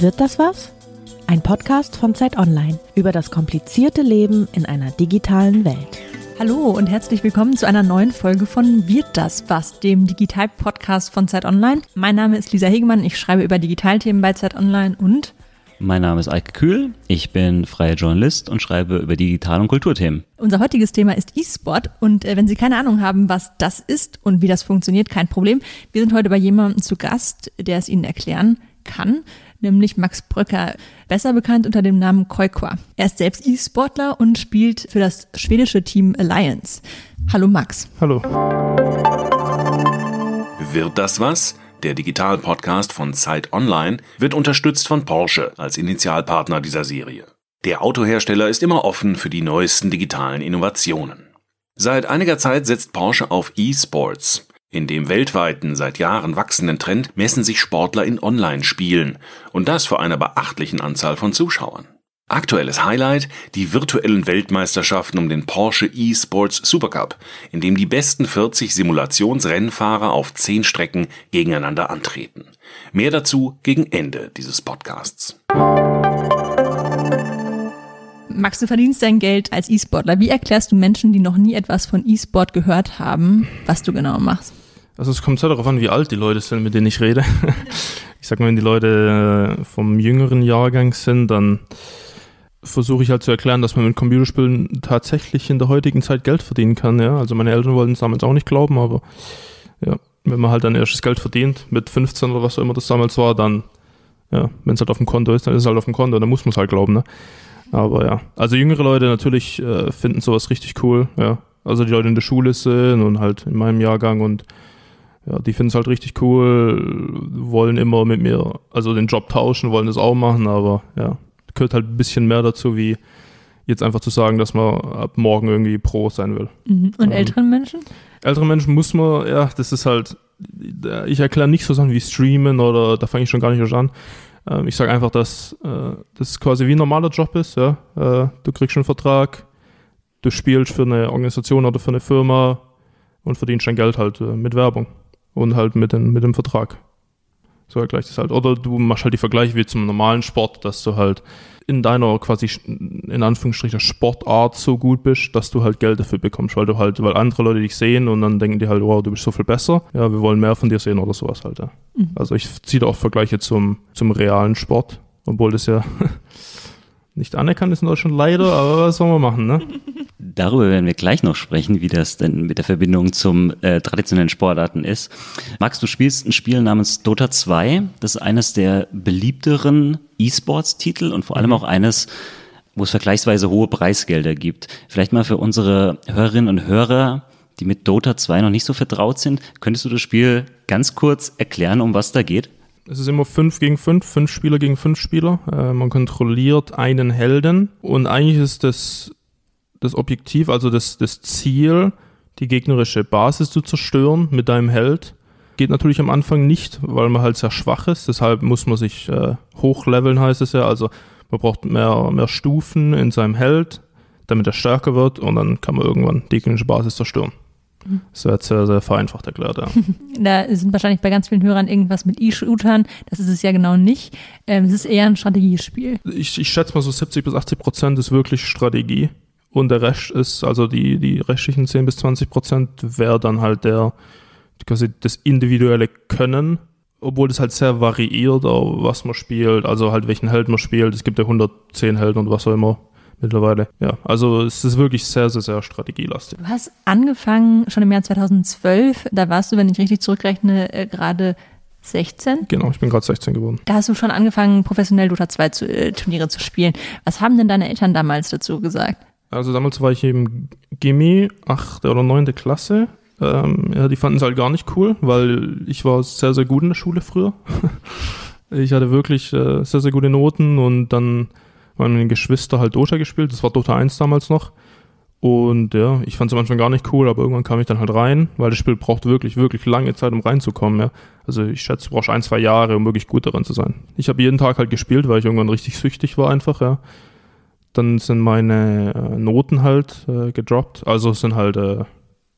Wird das was? Ein Podcast von Zeit Online über das komplizierte Leben in einer digitalen Welt. Hallo und herzlich willkommen zu einer neuen Folge von Wird das was, dem Digital-Podcast von Zeit Online. Mein Name ist Lisa Hegemann, ich schreibe über Digitalthemen bei Zeit Online und mein Name ist Eike Kühl, ich bin freier Journalist und schreibe über Digital- und Kulturthemen. Unser heutiges Thema ist E-Sport und äh, wenn Sie keine Ahnung haben, was das ist und wie das funktioniert, kein Problem. Wir sind heute bei jemandem zu Gast, der es Ihnen erklären kann, nämlich Max Bröcker, besser bekannt unter dem Namen Koikwa. Er ist selbst E-Sportler und spielt für das schwedische Team Alliance. Hallo Max. Hallo. Wird das was? Der Digital-Podcast von Zeit Online wird unterstützt von Porsche als Initialpartner dieser Serie. Der Autohersteller ist immer offen für die neuesten digitalen Innovationen. Seit einiger Zeit setzt Porsche auf E-Sports. In dem weltweiten, seit Jahren wachsenden Trend messen sich Sportler in Online-Spielen und das vor einer beachtlichen Anzahl von Zuschauern. Aktuelles Highlight die virtuellen Weltmeisterschaften um den Porsche eSports Supercup, in dem die besten 40 Simulationsrennfahrer auf 10 Strecken gegeneinander antreten. Mehr dazu gegen Ende dieses Podcasts. Max, du verdienst dein Geld als E-Sportler. Wie erklärst du Menschen, die noch nie etwas von E-Sport gehört haben, was du genau machst? Also es kommt sehr darauf an, wie alt die Leute sind, mit denen ich rede. Ich sag mal, wenn die Leute äh, vom jüngeren Jahrgang sind, dann versuche ich halt zu erklären, dass man mit Computerspielen tatsächlich in der heutigen Zeit Geld verdienen kann. Ja? Also meine Eltern wollten es damals auch nicht glauben, aber ja, wenn man halt dann erstes Geld verdient, mit 15 oder was auch immer das damals war, dann, ja, wenn es halt auf dem Konto ist, dann ist es halt auf dem Konto, dann muss man es halt glauben. Ne? Aber ja, also jüngere Leute natürlich äh, finden sowas richtig cool. Ja, also die Leute in der Schule sind und halt in meinem Jahrgang und ja, die finden es halt richtig cool, wollen immer mit mir, also den Job tauschen, wollen das auch machen, aber ja, gehört halt ein bisschen mehr dazu, wie jetzt einfach zu sagen, dass man ab morgen irgendwie Pro sein will. Mhm. Und ähm, älteren Menschen? Ältere Menschen muss man, ja, das ist halt, ich erkläre nicht so Sachen wie Streamen oder da fange ich schon gar nicht an. Ähm, ich sage einfach, dass äh, das quasi wie ein normaler Job ist. Ja? Äh, du kriegst einen Vertrag, du spielst für eine Organisation oder für eine Firma und verdienst dein Geld halt äh, mit Werbung und halt mit, den, mit dem Vertrag. So ergleicht es halt. Oder du machst halt die Vergleiche wie zum normalen Sport, dass du halt in deiner quasi in Anführungsstrichen Sportart so gut bist, dass du halt Geld dafür bekommst, weil du halt, weil andere Leute dich sehen und dann denken die halt, wow, du bist so viel besser. Ja, wir wollen mehr von dir sehen oder sowas halt. Ja. Mhm. Also ich ziehe da auch Vergleiche zum, zum realen Sport, obwohl das ja nicht anerkannt ist in Deutschland leider, aber was sollen wir machen, ne? Darüber werden wir gleich noch sprechen, wie das denn mit der Verbindung zum äh, traditionellen Sportarten ist. Max, du spielst ein Spiel namens Dota 2. Das ist eines der beliebteren E-Sports-Titel und vor allem mhm. auch eines, wo es vergleichsweise hohe Preisgelder gibt. Vielleicht mal für unsere Hörerinnen und Hörer, die mit Dota 2 noch nicht so vertraut sind, könntest du das Spiel ganz kurz erklären, um was da geht? Es ist immer 5 gegen 5, 5 Spieler gegen 5 Spieler. Äh, man kontrolliert einen Helden und eigentlich ist das das Objektiv, also das, das Ziel, die gegnerische Basis zu zerstören mit deinem Held. Geht natürlich am Anfang nicht, weil man halt sehr schwach ist. Deshalb muss man sich äh, hochleveln, heißt es ja. Also man braucht mehr, mehr Stufen in seinem Held, damit er stärker wird und dann kann man irgendwann die gegnerische Basis zerstören. Das wird sehr, sehr vereinfacht erklärt, ja. Da sind wahrscheinlich bei ganz vielen Hörern irgendwas mit E-Shootern. Das ist es ja genau nicht. Ähm, es ist eher ein Strategiespiel. Ich, ich schätze mal so 70 bis 80 Prozent ist wirklich Strategie und der Rest ist, also die, die restlichen 10 bis 20 Prozent wäre dann halt der, quasi das individuelle Können, obwohl das halt sehr variiert, was man spielt, also halt welchen Held man spielt. Es gibt ja 110 Helden und was auch immer mittlerweile. Ja, also es ist wirklich sehr, sehr, sehr strategielastig. Du hast angefangen schon im Jahr 2012, da warst du, wenn ich richtig zurückrechne, äh, gerade 16? Genau, ich bin gerade 16 geworden. Da hast du schon angefangen, professionell Dota 2 zu, äh, Turniere zu spielen. Was haben denn deine Eltern damals dazu gesagt? Also damals war ich im Gimmi, 8. oder 9. Klasse. Ähm, ja, die fanden es halt gar nicht cool, weil ich war sehr, sehr gut in der Schule früher. ich hatte wirklich äh, sehr, sehr gute Noten und dann haben meine Geschwister halt Dota gespielt. Das war Dota 1 damals noch. Und ja, ich fand es am Anfang gar nicht cool, aber irgendwann kam ich dann halt rein, weil das Spiel braucht wirklich, wirklich lange Zeit, um reinzukommen. Ja. Also ich schätze, du brauchst ein, zwei Jahre, um wirklich gut darin zu sein. Ich habe jeden Tag halt gespielt, weil ich irgendwann richtig süchtig war einfach, ja dann sind meine äh, Noten halt äh, gedroppt. Also sind halt äh,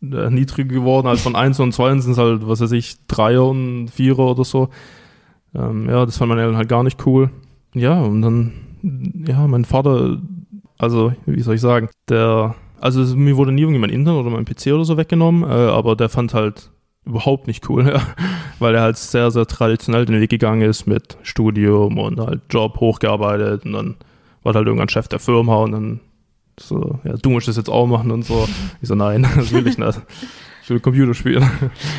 äh niedriger geworden. Also von 1 und 2 sind es halt, was weiß ich, 3er und 4er oder so. Ähm, ja, das fand meine Eltern halt gar nicht cool. ja, und dann, ja, mein Vater, also, wie soll ich sagen, der, also mir wurde nie irgendwie mein Internet oder mein PC oder so weggenommen, äh, aber der fand halt überhaupt nicht cool, ja, weil er halt sehr, sehr traditionell den Weg gegangen ist mit Studium und halt Job hochgearbeitet und dann war halt irgendwann Chef der Firma und dann so, ja, du musst das jetzt auch machen und so. Ich so, nein, das will ich nicht. Ich will Computer spielen.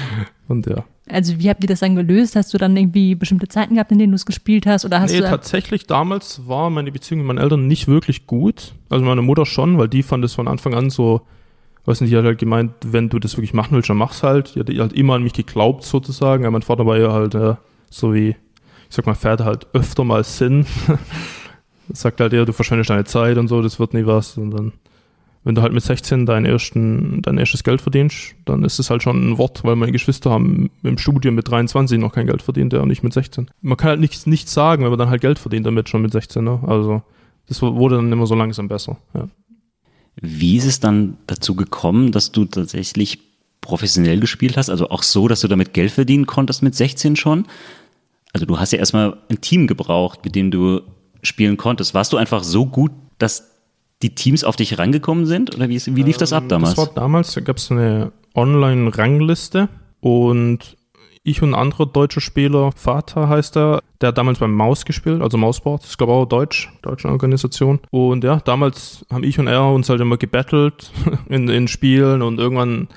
Und ja. Also wie habt ihr das dann gelöst? Hast du dann irgendwie bestimmte Zeiten gehabt, in denen du es gespielt hast? Oder hast nee, du tatsächlich damals war meine Beziehung mit meinen Eltern nicht wirklich gut. Also meine Mutter schon, weil die fand es von Anfang an so, weiß nicht, die hat halt gemeint, wenn du das wirklich machen willst, dann mach's halt. Die hat halt immer an mich geglaubt sozusagen. Ja, mein Vater war ja halt ja, so wie, ich sag mal, fährt halt öfter mal Sinn. sagt halt, ja, du verschwendest deine Zeit und so, das wird nie was. Und dann wenn du halt mit 16 dein, ersten, dein erstes Geld verdienst, dann ist es halt schon ein Wort, weil meine Geschwister haben im Studium mit 23 noch kein Geld verdient, der auch nicht mit 16. Man kann halt nichts, nichts sagen, wenn man dann halt Geld verdient damit schon mit 16. Ne? Also das wurde dann immer so langsam besser. Ja. Wie ist es dann dazu gekommen, dass du tatsächlich professionell gespielt hast? Also auch so, dass du damit Geld verdienen konntest mit 16 schon? Also du hast ja erstmal ein Team gebraucht, mit dem du spielen konntest. Warst du einfach so gut, dass die Teams auf dich rangekommen sind? Oder wie, wie lief das ab ähm, damals? Das war damals, da gab es eine Online-Rangliste und ich und ein anderer deutscher Spieler, Vater heißt er, der hat damals beim Maus gespielt, also Mausboard, ist glaube auch deutsch, deutsche Organisation. Und ja, damals haben ich und er uns halt immer gebettelt in, in Spielen und irgendwann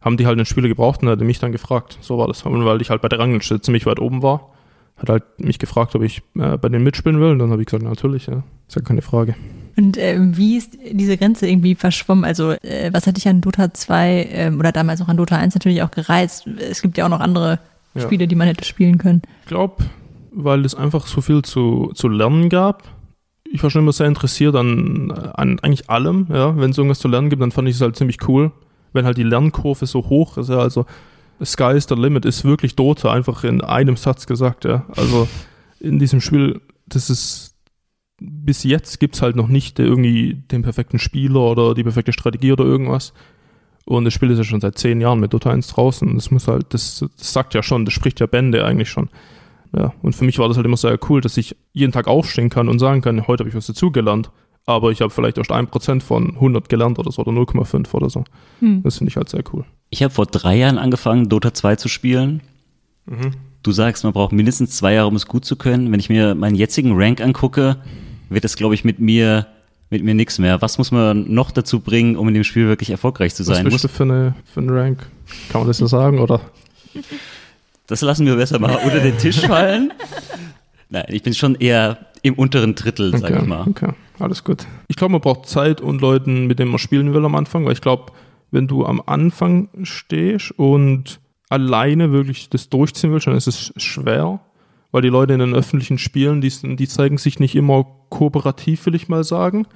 haben die halt einen Spieler gebraucht und hat mich dann gefragt. So war das. Weil ich halt bei der Rangliste ziemlich weit oben war, hat halt mich gefragt, ob ich äh, bei denen mitspielen will. Und dann habe ich gesagt, natürlich, ja, ist ja keine Frage. Und äh, wie ist diese Grenze irgendwie verschwommen? Also, äh, was hat dich an Dota 2 ähm, oder damals auch an Dota 1 natürlich auch gereizt? Es gibt ja auch noch andere ja. Spiele, die man hätte spielen können. Ich glaube, weil es einfach so viel zu, zu lernen gab. Ich war schon immer sehr interessiert an, an eigentlich allem. Ja. Wenn es irgendwas zu lernen gibt, dann fand ich es halt ziemlich cool. Wenn halt die Lernkurve so hoch ist, ja, also Sky is the limit ist wirklich Dota, einfach in einem Satz gesagt, ja. Also in diesem Spiel, das ist bis jetzt gibt es halt noch nicht irgendwie den perfekten Spieler oder die perfekte Strategie oder irgendwas. Und das Spiel ist ja schon seit zehn Jahren mit Dota 1 draußen. Das muss halt, das, das sagt ja schon, das spricht ja Bände eigentlich schon. Ja, und für mich war das halt immer sehr cool, dass ich jeden Tag aufstehen kann und sagen kann, heute habe ich was dazugelernt, aber ich habe vielleicht erst 1% von 100 gelernt oder so oder 0,5 oder so. Hm. Das finde ich halt sehr cool. Ich habe vor drei Jahren angefangen, Dota 2 zu spielen. Mhm. Du sagst, man braucht mindestens zwei Jahre, um es gut zu können. Wenn ich mir meinen jetzigen Rank angucke, wird es, glaube ich, mit mir mit mir nichts mehr. Was muss man noch dazu bringen, um in dem Spiel wirklich erfolgreich zu sein? Was bist du für, eine, für einen Rank? Kann man das so sagen, oder? Das lassen wir besser mal unter den Tisch fallen. Nein, ich bin schon eher im unteren Drittel, okay, sag ich mal. Okay, alles gut. Ich glaube, man braucht Zeit und Leuten, mit denen man spielen will am Anfang, weil ich glaube, wenn du am Anfang stehst und alleine wirklich das durchziehen willst, dann ist es schwer weil die Leute in den öffentlichen Spielen, die, die zeigen sich nicht immer kooperativ, will ich mal sagen.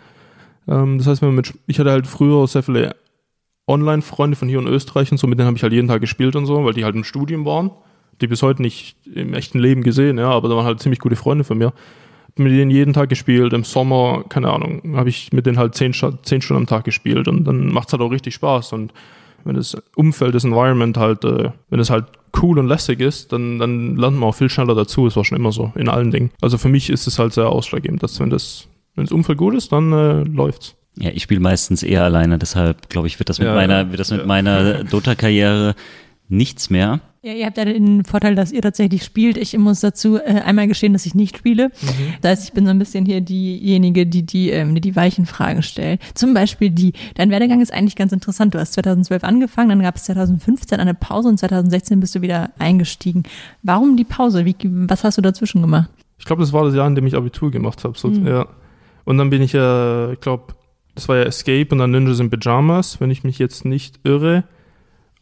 Ähm, das heißt, wenn man mit, ich hatte halt früher sehr viele Online-Freunde von hier in Österreich und so, mit denen habe ich halt jeden Tag gespielt und so, weil die halt im Studium waren. Die bis heute nicht im echten Leben gesehen, ja, aber da waren halt ziemlich gute Freunde von mir. Mit denen jeden Tag gespielt, im Sommer, keine Ahnung, habe ich mit denen halt zehn, zehn Stunden am Tag gespielt und dann macht es halt auch richtig Spaß und wenn das Umfeld, das Environment halt, äh, wenn es halt cool und lässig ist, dann, dann lernt man auch viel schneller dazu. Es war schon immer so, in allen Dingen. Also für mich ist es halt sehr ausschlaggebend, dass wenn das, wenn das Umfeld gut ist, dann äh, läuft's. Ja, ich spiele meistens eher alleine, deshalb glaube ich, wird das mit ja, meiner, wird das mit ja. meiner Dota-Karriere nichts mehr. Ja, ihr habt ja den Vorteil, dass ihr tatsächlich spielt. Ich muss dazu äh, einmal gestehen, dass ich nicht spiele. Mhm. Das heißt, ich bin so ein bisschen hier diejenige, die die, ähm, die, weichen Fragen stellt. Zum Beispiel die, dein Werdegang ist eigentlich ganz interessant. Du hast 2012 angefangen, dann gab es 2015 eine Pause und 2016 bist du wieder eingestiegen. Warum die Pause? Wie, was hast du dazwischen gemacht? Ich glaube, das war das Jahr, in dem ich Abitur gemacht habe. So, mhm. ja. Und dann bin ich ja, ich glaube, das war ja Escape und dann Ninjas in Pyjamas, wenn ich mich jetzt nicht irre.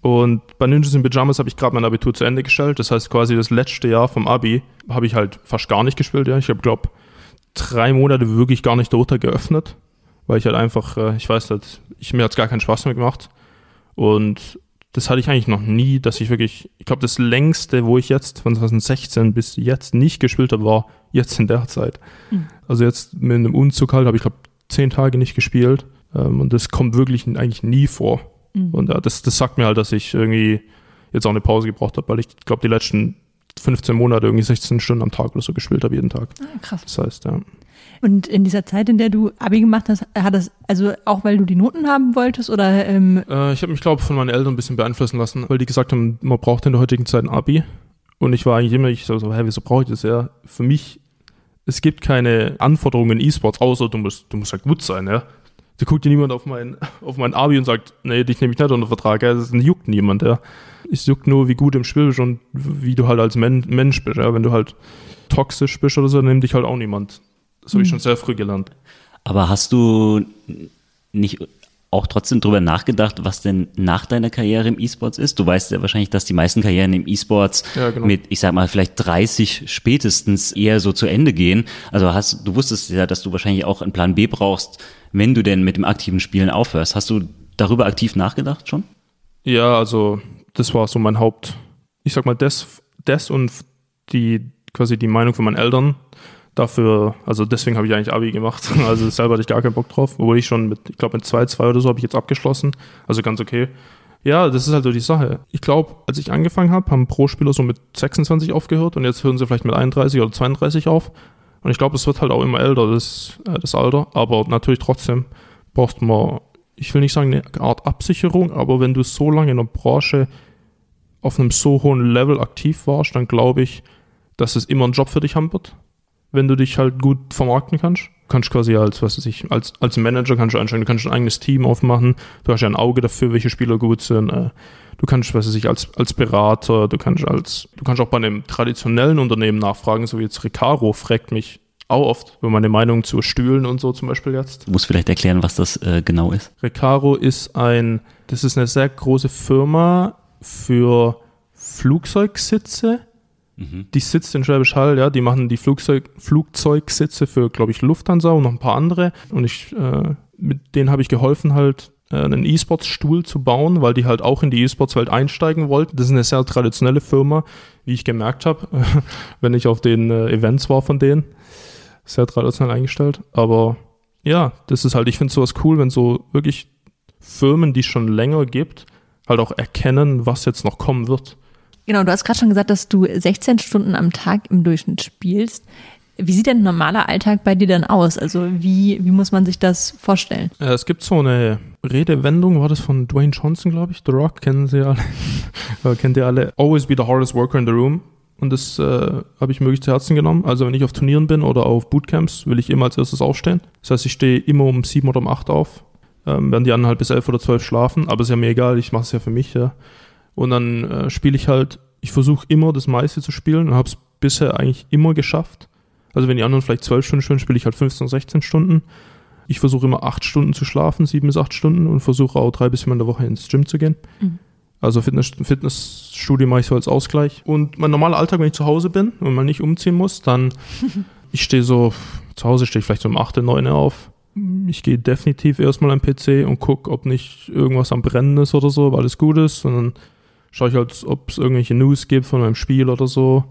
Und bei Ninjas in Pyjamas habe ich gerade mein Abitur zu Ende gestellt. Das heißt, quasi das letzte Jahr vom Abi habe ich halt fast gar nicht gespielt. Ja. Ich habe, glaube drei Monate wirklich gar nicht Dota geöffnet, weil ich halt einfach, äh, ich weiß nicht, ich, mir hat es gar keinen Spaß mehr gemacht. Und das hatte ich eigentlich noch nie, dass ich wirklich, ich glaube, das längste, wo ich jetzt von 2016 bis jetzt nicht gespielt habe, war jetzt in der Zeit. Mhm. Also jetzt mit einem Umzug halt habe ich, glaube zehn Tage nicht gespielt. Ähm, und das kommt wirklich eigentlich nie vor. Mhm. Und ja, das, das sagt mir halt, dass ich irgendwie jetzt auch eine Pause gebraucht habe, weil ich glaube, die letzten 15 Monate irgendwie 16 Stunden am Tag oder so gespielt habe, jeden Tag. Ah, krass. Das heißt, ja. Und in dieser Zeit, in der du Abi gemacht hast, hat das, also auch weil du die Noten haben wolltest oder ähm, Äh, ich habe mich, glaube ich, von meinen Eltern ein bisschen beeinflussen lassen, weil die gesagt haben, man braucht in der heutigen Zeit ein Abi. Und ich war eigentlich immer, ich so, so hä, wieso brauche ich das? Ja, für mich, es gibt keine Anforderungen in E-Sports, außer du musst, du musst halt gut sein, ja. Da guckt dir niemand auf mein, auf mein Abi und sagt, nee, dich nehme ich nicht unter Vertrag, ja. Das juckt niemand, ja. Es juckt nur, wie gut im Spiel bist und wie du halt als Men Mensch bist, ja. Wenn du halt toxisch bist oder so, dann nimmt dich halt auch niemand. Das habe ich schon sehr früh gelernt. Aber hast du nicht auch trotzdem drüber nachgedacht, was denn nach deiner Karriere im E-Sports ist? Du weißt ja wahrscheinlich, dass die meisten Karrieren im E-Sports Ja, genau. mit, ich sag mal, vielleicht 30 spätestens eher so zu Ende gehen. Also hast, du wusstest ja, dass du wahrscheinlich auch einen Plan B brauchst, wenn du denn mit dem aktiven Spielen aufhörst. Hast du darüber aktiv nachgedacht schon? Ja, also das war so mein Haupt, ich sag mal, das, das und die quasi die Meinung von meinen Eltern dafür, also deswegen habe ich eigentlich Abi gemacht. Also selber hatte ich gar keinen Bock drauf, obwohl ich schon mit, ich glaube mit 2, 2 oder so habe ich jetzt abgeschlossen. Also ganz okay. Ja, das ist halt so die Sache. Ich glaube, als ich angefangen habe, haben Pro-Spieler so mit 26 aufgehört und jetzt hören sie vielleicht mit 31 oder 32 auf. Und ich glaube, es wird halt auch immer älter, das, äh, das Alter. Aber natürlich trotzdem braucht man, ich will nicht sagen eine Art Absicherung, aber wenn du so lange in der Branche auf einem so hohen Level aktiv warst, dann glaube ich, dass es immer einen Job für dich haben wird, wenn du dich halt gut vermarkten kannst. Du kannst quasi als, was weiß ich, als, als Manager kannst du einsteigen, du kannst ein eigenes Team aufmachen, du hast ja ein Auge dafür, welche Spieler gut sind. äh, Du kannst, was weiß ich, als, als Berater, du kannst als, du kannst auch bei einem traditionellen Unternehmen nachfragen, so wie jetzt Recaro fragt mich auch oft über meine Meinung zu Stühlen und so zum Beispiel jetzt. Du musst vielleicht erklären, was das äh, genau ist. Recaro ist ein, das ist eine sehr große Firma für Flugzeugsitze. Die sitzt in Schwäbisch Hall, ja, die machen die Flugzeug, Flugzeugsitze für, glaube ich, Lufthansa und noch ein paar andere. Und ich, äh, mit denen habe ich geholfen, halt äh, einen E-Sports-Stuhl zu bauen, weil die halt auch in die E-Sports-Welt einsteigen wollten. Das ist eine sehr traditionelle Firma, wie ich gemerkt habe, wenn ich auf den äh, Events war von denen. Sehr traditionell eingestellt. Aber ja, das ist halt, ich finde sowas cool, wenn so wirklich Firmen, die es schon länger gibt, halt auch erkennen, was jetzt noch kommen wird. Genau, du hast gerade schon gesagt, dass du 16 Stunden am Tag im Durchschnitt spielst. Wie sieht denn ein normaler Alltag bei dir dann aus? Also wie, wie muss man sich das vorstellen? Äh, es gibt so eine Redewendung, war das von Dwayne Johnson, glaube ich. The Rock, kennen Sie alle. Äh, Kennt ihr alle. Always be the hardest worker in the room. Und das äh, habe ich möglich zu Herzen genommen. Also wenn ich auf Turnieren bin oder auf Bootcamps, will ich immer als erstes aufstehen. Das heißt, ich stehe immer um sieben oder um acht auf. Ähm, werden die anderen halt bis elf oder zwölf schlafen. Aber ist ja mir egal, ich mache es ja für mich, ja. Und dann äh, spiele ich halt, ich versuche immer das meiste zu spielen und habe es bisher eigentlich immer geschafft. Also wenn die anderen vielleicht zwölf Stunden spielen, spiele ich halt 15, 16 Stunden. Ich versuche immer acht Stunden zu schlafen, sieben bis acht Stunden und versuche auch drei bis viermal in der Woche ins Gym zu gehen. Mhm. Also Fitness, Fitnessstudio mache ich so als Ausgleich. Und mein normaler Alltag, wenn ich zu Hause bin und mal nicht umziehen muss, dann ich stehe so, zu Hause stehe ich vielleicht so um 8, 9 auf. Ich gehe definitiv erstmal am PC und gucke, ob nicht irgendwas am Brennen ist oder so, ob alles gut ist. Und dann schaue ich halt, ob es irgendwelche News gibt von meinem Spiel oder so.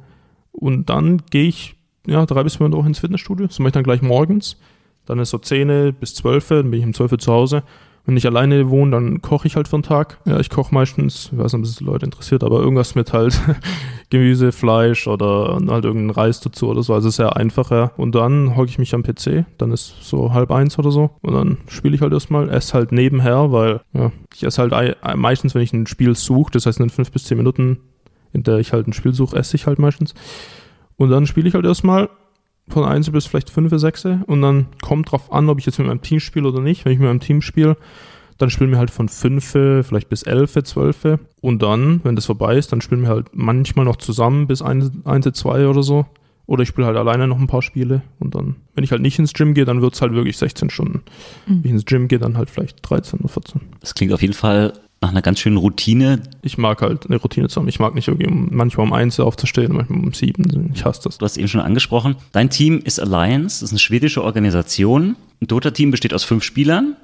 Und dann gehe ich ja, drei bis vier Wochen ins Fitnessstudio. Das mache ich dann gleich morgens. Dann ist so 10 bis 12, dann bin ich um 12 Uhr zu Hause. Wenn ich alleine wohne, dann koche ich halt für den Tag. Ja, ich koche meistens, ich weiß nicht, ob es Leute interessiert, aber irgendwas mit halt Gemüse, Fleisch oder halt irgendeinen Reis dazu oder so. Also sehr einfacher. Und dann hocke ich mich am PC. Dann ist so halb eins oder so. Und dann spiele ich halt erstmal, esse halt nebenher, weil ja, ich esse halt ei- meistens, wenn ich ein Spiel suche, das heißt in fünf bis zehn Minuten, in der ich halt ein Spiel suche, esse ich halt meistens. Und dann spiele ich halt erstmal von 1 bis vielleicht 5, 6 und dann kommt drauf an, ob ich jetzt mit meinem Team spiele oder nicht. Wenn ich mit meinem Team spiele, dann spielen wir halt von 5 vielleicht bis 11, 12 und dann, wenn das vorbei ist, dann spielen wir halt manchmal noch zusammen bis 1, 1 2 oder so. Oder ich spiele halt alleine noch ein paar Spiele und dann, wenn ich halt nicht ins Gym gehe, dann wird es halt wirklich 16 Stunden. Wenn ich ins Gym gehe, dann halt vielleicht 13 oder 14. Das klingt auf jeden Fall nach einer ganz schönen Routine. Ich mag halt eine Routine zu haben. Ich mag nicht irgendwie um, manchmal um 1 aufzustehen, manchmal um 7. Ich hasse das. Du hast eben schon angesprochen. Dein Team ist Alliance, das ist eine schwedische Organisation. Ein Dota-Team besteht aus fünf Spielern.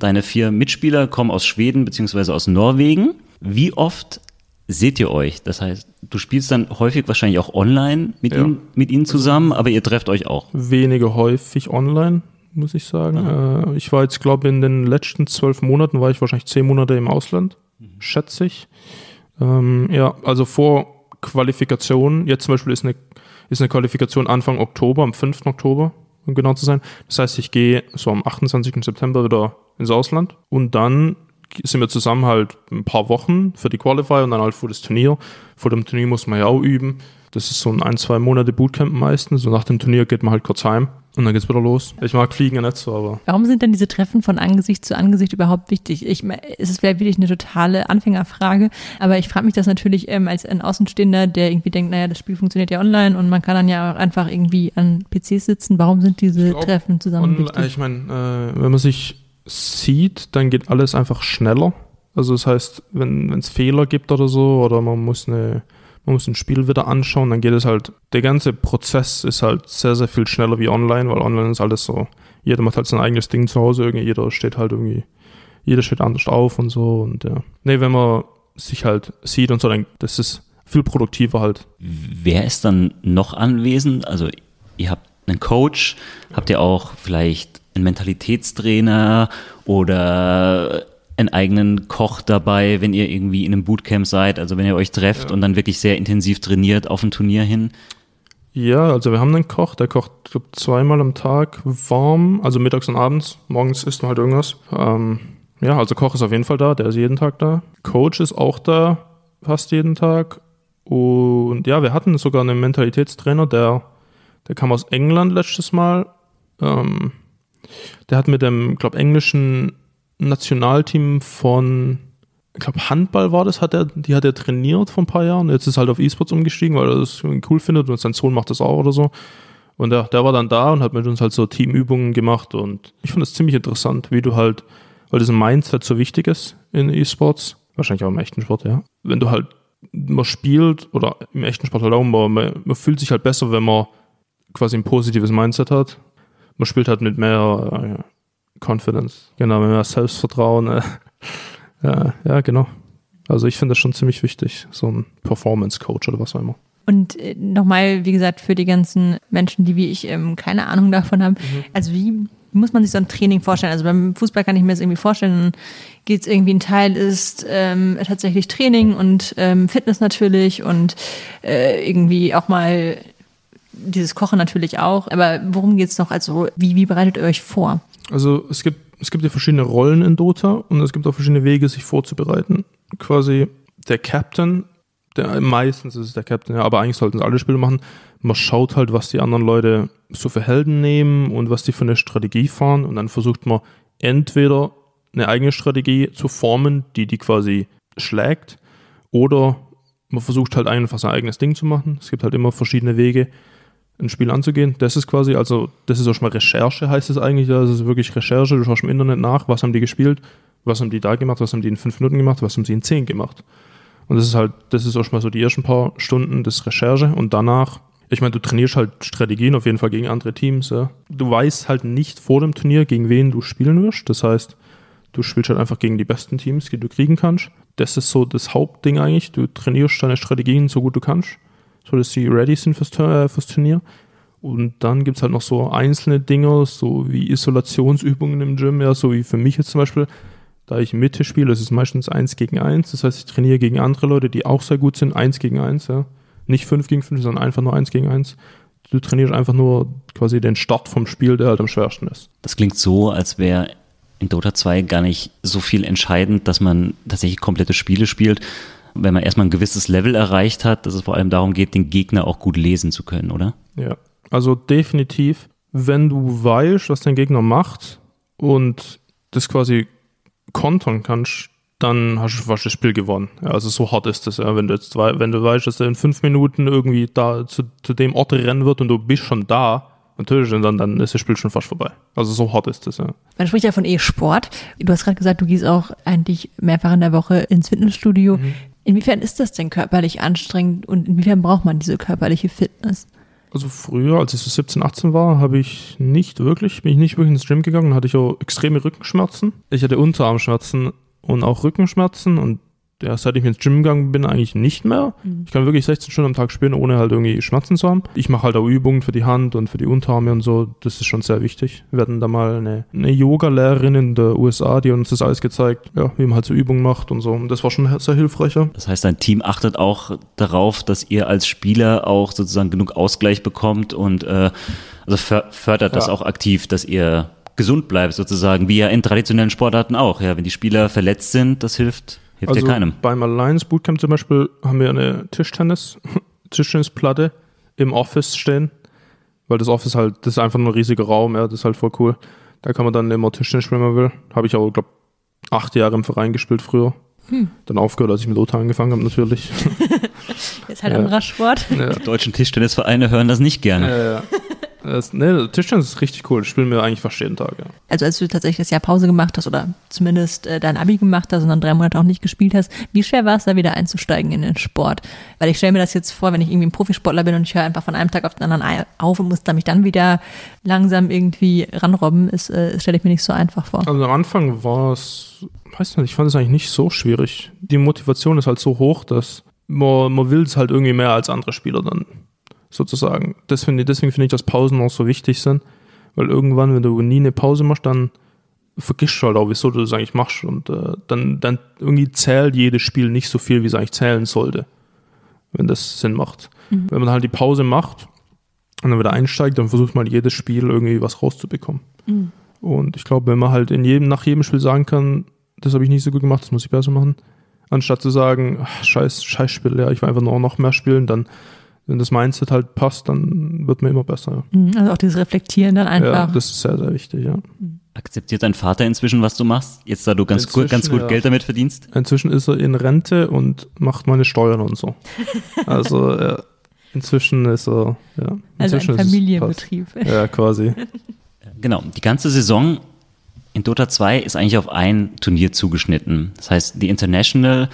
Deine vier Mitspieler kommen aus Schweden bzw. aus Norwegen. Wie oft seht ihr euch? Das heißt, du spielst dann häufig wahrscheinlich auch online mit, Ja. ihnen, mit ihnen zusammen, aber ihr trefft euch auch. weniger häufig online, muss ich sagen. Äh, ich war jetzt, glaube in den letzten zwölf Monaten war ich wahrscheinlich zehn Monate im Ausland, schätze ich. Ähm, ja, also vor Qualifikation, jetzt zum Beispiel ist eine, ist eine Qualifikation Anfang Oktober, am 5. Oktober, um genau zu sein. Das heißt, ich gehe so am 28. September wieder ins Ausland und dann sind wir zusammen halt ein paar Wochen für die Qualifier und dann halt für das Turnier. Vor dem Turnier muss man ja auch üben. Das ist so ein ein, zwei Monate Bootcamp meistens. So nach dem Turnier geht man halt kurz heim und dann geht's wieder los. Ich mag Fliegen ja nicht so, aber. Warum sind denn diese Treffen von Angesicht zu Angesicht überhaupt wichtig? Ich, es ist vielleicht wirklich eine totale Anfängerfrage, aber ich frage mich das natürlich ähm, als ein Außenstehender, der irgendwie denkt, naja, das Spiel funktioniert ja online und man kann dann ja auch einfach irgendwie an PCs sitzen. Warum sind diese glaub, Treffen zusammen wichtig? Ich meine, äh, wenn man sich sieht, dann geht alles einfach schneller. Also das heißt, wenn es Fehler gibt oder so, oder man muss eine man muss ein Spiel wieder anschauen, dann geht es halt, der ganze Prozess ist halt sehr, sehr viel schneller wie online, weil online ist alles so, jeder macht halt sein eigenes Ding zu Hause, irgendwie jeder steht halt irgendwie, jeder steht anders auf und so und ja. Nee, wenn man sich halt sieht und so, dann das ist viel produktiver halt. Wer ist dann noch anwesend? Also ihr habt einen Coach, habt ihr auch vielleicht einen Mentalitätstrainer oder einen eigenen Koch dabei, wenn ihr irgendwie in einem Bootcamp seid, also wenn ihr euch trefft ja. und dann wirklich sehr intensiv trainiert auf ein Turnier hin? Ja, also wir haben einen Koch, der kocht glaub, zweimal am Tag warm, also mittags und abends. Morgens isst man halt irgendwas. Ähm, ja, also Koch ist auf jeden Fall da, der ist jeden Tag da. Coach ist auch da, fast jeden Tag. Und ja, wir hatten sogar einen Mentalitätstrainer, der, der kam aus England letztes Mal. Ähm, der hat mit dem, glaube englischen Nationalteam von, ich glaube, Handball war das, hat er, die hat er trainiert vor ein paar Jahren. Jetzt ist halt auf E-Sports umgestiegen, weil er das cool findet und sein Sohn macht das auch oder so. Und der, der war dann da und hat mit uns halt so Teamübungen gemacht und ich fand das ziemlich interessant, wie du halt, weil das Mindset so wichtig ist in E-Sports, wahrscheinlich auch im echten Sport, ja. Wenn du halt, man spielt oder im echten Sport halt auch, man, man fühlt sich halt besser, wenn man quasi ein positives Mindset hat. Man spielt halt mit mehr äh, Confidence. Genau, mehr Selbstvertrauen. Äh, ja, ja, genau. Also ich finde das schon ziemlich wichtig, so ein Performance-Coach oder was auch immer. Und äh, nochmal, wie gesagt, für die ganzen Menschen, die wie ich ähm, keine Ahnung davon haben, mhm. also wie muss man sich so ein Training vorstellen? Also beim Fußball kann ich mir das irgendwie vorstellen, geht es irgendwie ein Teil ist ähm, tatsächlich Training und ähm, Fitness natürlich und äh, irgendwie auch mal dieses Kochen natürlich auch. Aber worum geht es noch? Also wie, wie bereitet ihr euch vor? Also es gibt, es gibt ja verschiedene Rollen in Dota und es gibt auch verschiedene Wege, sich vorzubereiten. Quasi der Captain, der meistens ist es der Captain, ja, aber eigentlich sollten es alle Spiele machen. Man schaut halt, was die anderen Leute so für Helden nehmen und was die für eine Strategie fahren und dann versucht man entweder eine eigene Strategie zu formen, die die quasi schlägt, oder man versucht halt einfach sein eigenes Ding zu machen. Es gibt halt immer verschiedene Wege ein Spiel anzugehen. Das ist quasi, also das ist auch schon mal Recherche, heißt es eigentlich. Das ist wirklich Recherche. Du schaust im Internet nach, was haben die gespielt, was haben die da gemacht, was haben die in fünf Minuten gemacht, was haben sie in zehn gemacht. Und das ist halt, das ist auch schon mal so die ersten paar Stunden des Recherche und danach, ich meine, du trainierst halt Strategien auf jeden Fall gegen andere Teams. Ja. Du weißt halt nicht vor dem Turnier, gegen wen du spielen wirst. Das heißt, du spielst halt einfach gegen die besten Teams, die du kriegen kannst. Das ist so das Hauptding eigentlich. Du trainierst deine Strategien so gut du kannst so dass sie ready sind fürs, äh, fürs Turnier. Und dann gibt es halt noch so einzelne Dinge, so wie Isolationsübungen im Gym, ja, so wie für mich jetzt zum Beispiel, da ich Mitte spiele, ist meistens 1 gegen 1, das heißt, ich trainiere gegen andere Leute, die auch sehr gut sind, 1 gegen 1, ja. Nicht 5 gegen 5, sondern einfach nur 1 gegen 1. Du trainierst einfach nur quasi den Start vom Spiel, der halt am schwersten ist. Das klingt so, als wäre in Dota 2 gar nicht so viel entscheidend, dass man tatsächlich komplette Spiele spielt, wenn man erstmal ein gewisses Level erreicht hat, dass es vor allem darum geht, den Gegner auch gut lesen zu können, oder? Ja, also definitiv, wenn du weißt, was dein Gegner macht und das quasi kontern kannst, dann hast du fast das Spiel gewonnen. Ja, also so hart ist das. Ja. Wenn, du jetzt, wenn du weißt, dass er in fünf Minuten irgendwie da zu, zu dem Ort rennen wird und du bist schon da, natürlich, und dann, dann ist das Spiel schon fast vorbei. Also so hart ist das, ja. Man spricht ja von E-Sport. Du hast gerade gesagt, du gehst auch eigentlich mehrfach in der Woche ins Fitnessstudio. Mhm. Inwiefern ist das denn körperlich anstrengend und inwiefern braucht man diese körperliche Fitness? Also früher, als ich so 17, 18 war, habe ich nicht wirklich, bin ich nicht wirklich ins Gym gegangen, hatte ich auch extreme Rückenschmerzen. Ich hatte Unterarmschmerzen und auch Rückenschmerzen und ja, seit ich ins Gym gegangen bin, eigentlich nicht mehr. Ich kann wirklich 16 Stunden am Tag spielen, ohne halt irgendwie Schmerzen zu haben. Ich mache halt auch Übungen für die Hand und für die Unterarme und so. Das ist schon sehr wichtig. Wir hatten da mal eine, eine Yoga-Lehrerin in der USA, die uns das alles gezeigt, ja, wie man halt so Übungen macht und so. Und das war schon sehr hilfreicher. Das heißt, dein Team achtet auch darauf, dass ihr als Spieler auch sozusagen genug Ausgleich bekommt und äh, also för- fördert das Ja. auch aktiv, dass ihr gesund bleibt sozusagen, wie ja in traditionellen Sportarten auch. Ja, wenn die Spieler verletzt sind, das hilft, hilft also ja keinem. beim Alliance Bootcamp zum Beispiel haben wir eine Tischtennis, Tischtennisplatte im Office stehen, weil das Office halt, das ist einfach nur ein riesiger Raum, ja, das ist halt voll cool. Da kann man dann immer Tischtennis spielen, wenn man will. Habe ich auch, glaube acht Jahre im Verein gespielt früher. Dann aufgehört, als ich mit Ota angefangen habe, natürlich. Ist halt Ja. anderer Sport. ja. Die deutschen Tischtennisvereine hören das nicht gerne. Ja, ja. Das, nee, Tischtennis ist richtig cool. Das spielen wir eigentlich fast jeden Tag, ja. Also als du tatsächlich das Jahr Pause gemacht hast oder zumindest äh, dein Abi gemacht hast und dann drei Monate auch nicht gespielt hast, wie schwer war es da wieder einzusteigen in den Sport? Weil ich stelle mir das jetzt vor, wenn ich irgendwie ein Profisportler bin und ich höre einfach von einem Tag auf den anderen auf und muss da mich dann wieder langsam irgendwie ranrobben, ist, äh, stelle ich mir nicht so einfach vor. Also am Anfang war es, weiß nicht, ich fand es eigentlich nicht so schwierig. Die Motivation ist halt so hoch, dass man, man will es halt irgendwie mehr als andere Spieler dann sozusagen. Ich, deswegen finde ich, dass Pausen auch so wichtig sind, weil irgendwann, wenn du nie eine Pause machst, dann vergisst du halt auch, wieso du das eigentlich machst und äh, dann, dann irgendwie zählt jedes Spiel nicht so viel, wie es eigentlich zählen sollte, wenn das Sinn macht. Wenn man halt die Pause macht und dann wieder einsteigt, dann versucht man jedes Spiel irgendwie was rauszubekommen. Und ich glaube, wenn man halt in jedem, nach jedem Spiel sagen kann, das habe ich nicht so gut gemacht, das muss ich besser machen, anstatt zu sagen, ach, scheiß, scheiß Spiel, ja, ich will einfach nur noch mehr spielen, dann, wenn das Mindset halt passt, dann wird man immer besser. Mhm, Also auch dieses Reflektieren dann Ja, ja einfach. das ist sehr, sehr wichtig, ja. Akzeptiert dein Vater inzwischen, was du machst? Jetzt, da du ganz gut, ganz gut ja. Geld damit verdienst? Inzwischen ist er in Rente und macht meine Steuern und so. Also, ja, inzwischen ist er, ja. also Inzwischen ein ist es Familienbetrieb. Ja, quasi. Genau, die ganze Saison in Dota 2 ist eigentlich auf ein Turnier zugeschnitten. Das heißt, die International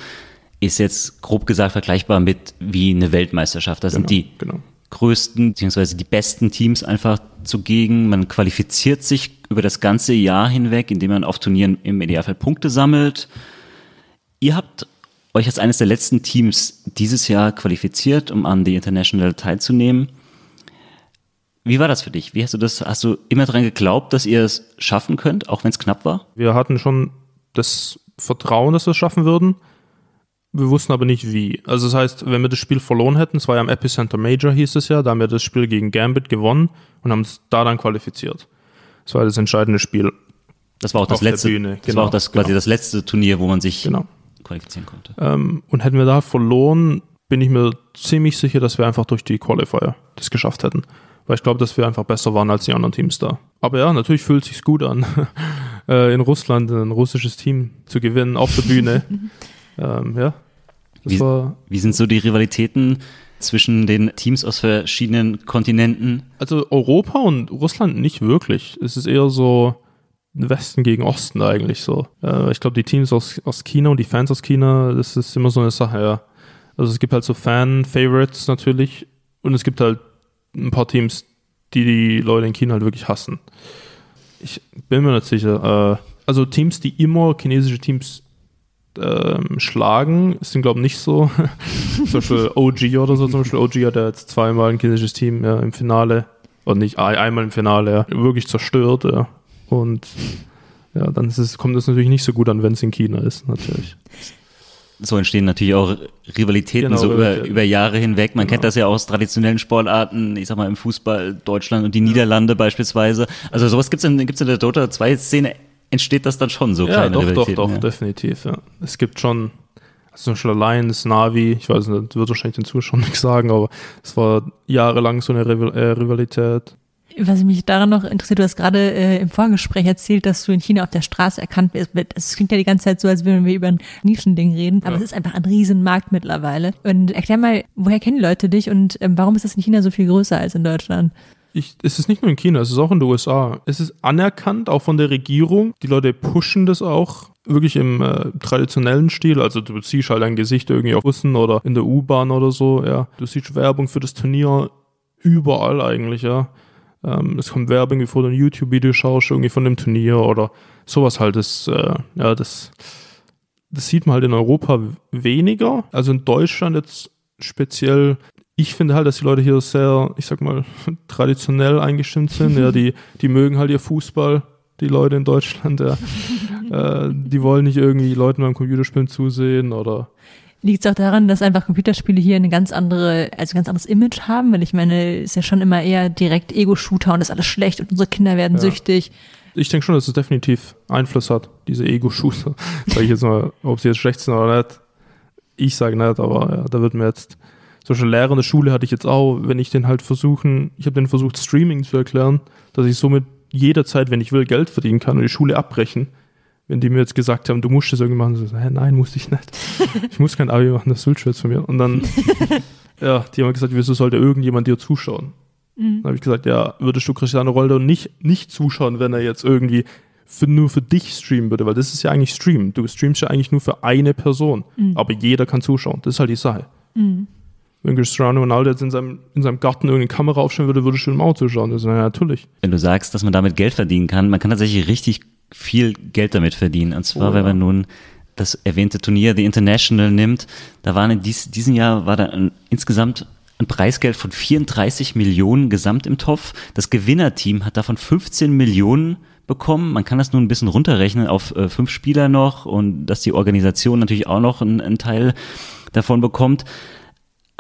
ist jetzt grob gesagt vergleichbar mit wie eine Weltmeisterschaft. Da sind die genau. größten bzw. die besten Teams einfach zugegen. Man qualifiziert sich über das ganze Jahr hinweg, indem man auf Turnieren im Idealfall Punkte sammelt. Ihr habt euch als eines der letzten Teams dieses Jahr qualifiziert, um an die International teilzunehmen. Wie war das für dich? Wie hast du das? Hast du immer dran geglaubt, dass ihr es schaffen könnt, auch wenn es knapp war? Wir hatten schon das Vertrauen, dass wir es schaffen würden. Wir wussten aber nicht wie. Also das heißt, wenn wir das Spiel verloren hätten, es war ja am Epicenter Major, hieß es ja, da haben wir das Spiel gegen Gambit gewonnen und haben es da dann qualifiziert. Das war das entscheidende Spiel. Das war auch das Auf der letzte. Bühne, das genau, war auch das quasi genau. das letzte Turnier, wo man sich Genau. qualifizieren konnte. Ähm, und hätten wir da verloren, bin ich mir ziemlich sicher, dass wir einfach durch die Qualifier das geschafft hätten. Weil ich glaube, dass wir einfach besser waren als die anderen Teams da. Aber ja, natürlich fühlt es sich gut an, äh, in Russland ein russisches Team zu gewinnen auf der Bühne. ähm, ja, das Wie- war Wie sind so die Rivalitäten zwischen den Teams aus verschiedenen Kontinenten? Also Europa und Russland nicht wirklich. Es ist eher so Westen gegen Osten eigentlich so. Äh, ich glaube, die Teams aus, aus China und die Fans aus China, das ist immer so eine Sache, ja. Also es gibt halt so Fan-Favorites natürlich und es gibt halt ein paar Teams, die die Leute in China halt wirklich hassen. Ich bin mir nicht sicher. Äh, also Teams, die immer chinesische Teams ähm, schlagen, sind glaube ich nicht so. zum Beispiel OG oder so. Zum Beispiel OG hat ja jetzt zweimal ein chinesisches Team ja, im Finale. Oder nicht ein- einmal im Finale, ja, wirklich zerstört. Ja. Und ja, dann ist es, kommt es natürlich nicht so gut an, wenn es in China ist, natürlich. So entstehen natürlich auch Rivalitäten Genau, so über, über Jahre hinweg. Man kennt Genau. das ja aus traditionellen Sportarten, ich sag mal im Fußball, Deutschland und die Niederlande beispielsweise. Also sowas gibt's in, gibt's in der Dota 2-Szene, entsteht das dann schon so Ja, kleine doch, doch, Rivalitäten. doch, ja. definitiv. Ja. Es gibt schon, also zum Beispiel Alliance, Navi, ich weiß nicht, wird wahrscheinlich den Zuschauern nichts sagen, aber es war jahrelang so eine Rival äh, Rivalität. Was mich daran noch interessiert, du hast gerade äh, im Vorgespräch erzählt, dass du in China auf der Straße erkannt wirst. Es klingt ja die ganze Zeit so, als würden wir über ein Nischending reden, aber Ja. es ist einfach ein Riesenmarkt mittlerweile. Und erklär mal, woher kennen die Leute dich und ähm, warum ist das in China so viel größer als in Deutschland? Ich, es ist nicht nur in China, es ist auch in den USA. Es ist anerkannt, auch von der Regierung. Die Leute pushen das auch wirklich im äh, traditionellen Stil. Also du siehst halt ein Gesicht irgendwie auf Bussen oder in der U-Bahn oder so. Ja, du siehst Werbung für das Turnier überall eigentlich. Ja, ähm, es kommt Werbung, bevor du ein YouTube-Video schaust, irgendwie von dem Turnier oder sowas halt. Das, äh, ja, das das sieht man halt in Europa weniger. Also in Deutschland jetzt speziell. Ich finde halt, dass die Leute hier sehr, ich sag mal, traditionell eingestimmt sind. Ja, die, die mögen halt ihr Fußball, die Leute in Deutschland. Ja. äh, die wollen nicht irgendwie Leuten beim Computerspielen zusehen oder Liegt es auch daran, dass einfach Computerspiele hier eine ganz andere, also ganz anderes Image haben? Weil ich meine, ist ja schon immer eher direkt Ego-Shooter und ist alles schlecht und unsere Kinder werden Ja. süchtig. ich denke schon, dass es definitiv Einfluss hat, diese Ego-Shooter. Sag ich jetzt mal, ob sie jetzt schlecht sind oder nicht. Ich sage nicht, aber ja, da wird mir jetzt, zum Beispiel Lehrer in der Schule hatte ich jetzt auch, wenn ich den halt versuchen, ich habe den versucht, Streaming zu erklären, dass ich somit jederzeit, wenn ich will, Geld verdienen kann und die Schule abbrechen. Wenn die mir jetzt gesagt haben, du musst das irgendwie machen, so, hä, nein, musste ich nicht. Ich muss kein Abi machen, das willst du jetzt von mir. Und dann, ja, die haben gesagt, wieso sollte irgendjemand dir zuschauen? Dann habe ich gesagt, ja, würdest du Cristiano Ronaldo nicht, nicht zuschauen, wenn er jetzt irgendwie für, nur für dich streamen würde, weil das ist ja eigentlich Stream. Du streamst ja eigentlich nur für eine Person, aber jeder kann zuschauen. Das ist halt die Sache. Wenn Cristiano Ronaldo jetzt in seinem, in seinem Garten irgendeine Kamera aufstellen würde, würdest du ihm auch zuschauen. Das ist ja natürlich. Wenn du sagst, dass man damit Geld verdienen kann, man kann tatsächlich richtig viel Geld damit verdienen. Und zwar, Oh, wenn man nun das erwähnte Turnier The International nimmt, da waren in dies, diesem Jahr war da ein, insgesamt ein Preisgeld von 34 Millionen gesamt im Topf. Das Gewinnerteam hat davon 15 Millionen bekommen. Man kann das nun ein bisschen runterrechnen auf äh, fünf Spieler noch und dass die Organisation natürlich auch noch einen, einen Teil davon bekommt.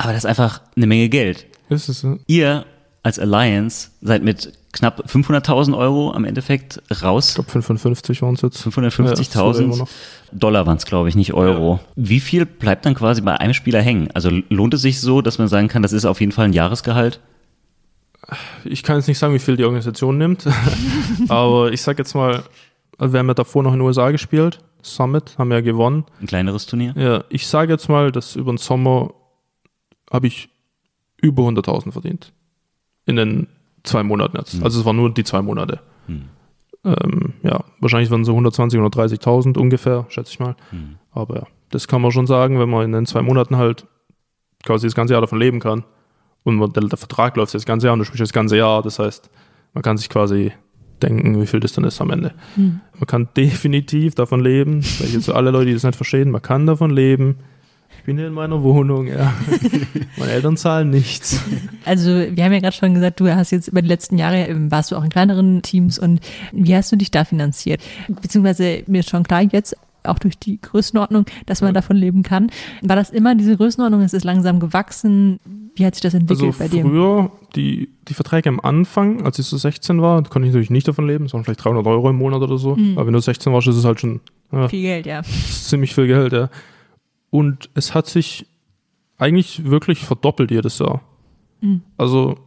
Aber das ist einfach eine Menge Geld. Ist, äh, Ihr als Alliance seid mit knapp 500.000 Euro am Endeffekt raus. ich glaube, 55 waren es jetzt. Ja, das war immer 550.000 noch. Dollar waren es, glaube ich, nicht Euro. Wie viel bleibt dann quasi bei einem Spieler hängen? Also lohnt es sich so, dass man sagen kann, das ist auf jeden Fall ein Jahresgehalt? Ich kann jetzt nicht sagen, wie viel die Organisation nimmt, aber ich sag jetzt mal, also wir haben ja davor noch in den USA gespielt, Summit, haben ja gewonnen. Ein kleineres Turnier? Ja, ich sage jetzt mal, dass über den Sommer habe ich über 100.000 verdient. In den zwei Monaten jetzt. Also es waren nur die zwei Monate. Hm. Ähm, ja, wahrscheinlich waren so 120 oder 30.000 ungefähr, schätze ich mal. Hm. Aber ja, das kann man schon sagen, wenn man in den zwei Monaten halt quasi das ganze Jahr davon leben kann. Und man, der, der Vertrag läuft das ganze Jahr und du spielst das ganze Jahr. Das heißt, man kann sich quasi denken, wie viel das dann ist am Ende. Man kann definitiv davon leben, weil jetzt so alle Leute, die das nicht verstehen, man kann davon leben. Ich bin hier in meiner Wohnung, ja. Meine Eltern zahlen nichts. Also wir haben ja gerade schon gesagt, du hast jetzt über die letzten Jahre, warst du auch in kleineren Teams und wie hast du dich da finanziert? Beziehungsweise mir ist schon klar jetzt, auch durch die Größenordnung, dass man davon leben kann. War das immer diese Größenordnung? Ist es langsam gewachsen? Wie hat sich das entwickelt Also bei dir? früher, die, die Verträge am Anfang, als ich so 16 war, konnte ich natürlich nicht davon leben, sondern vielleicht 300 Euro im Monat oder so. Aber wenn du 16 warst, ist es halt schon ja, Viel Geld, ja. ziemlich viel Geld, ja. Und es hat sich eigentlich wirklich verdoppelt jedes Jahr. Also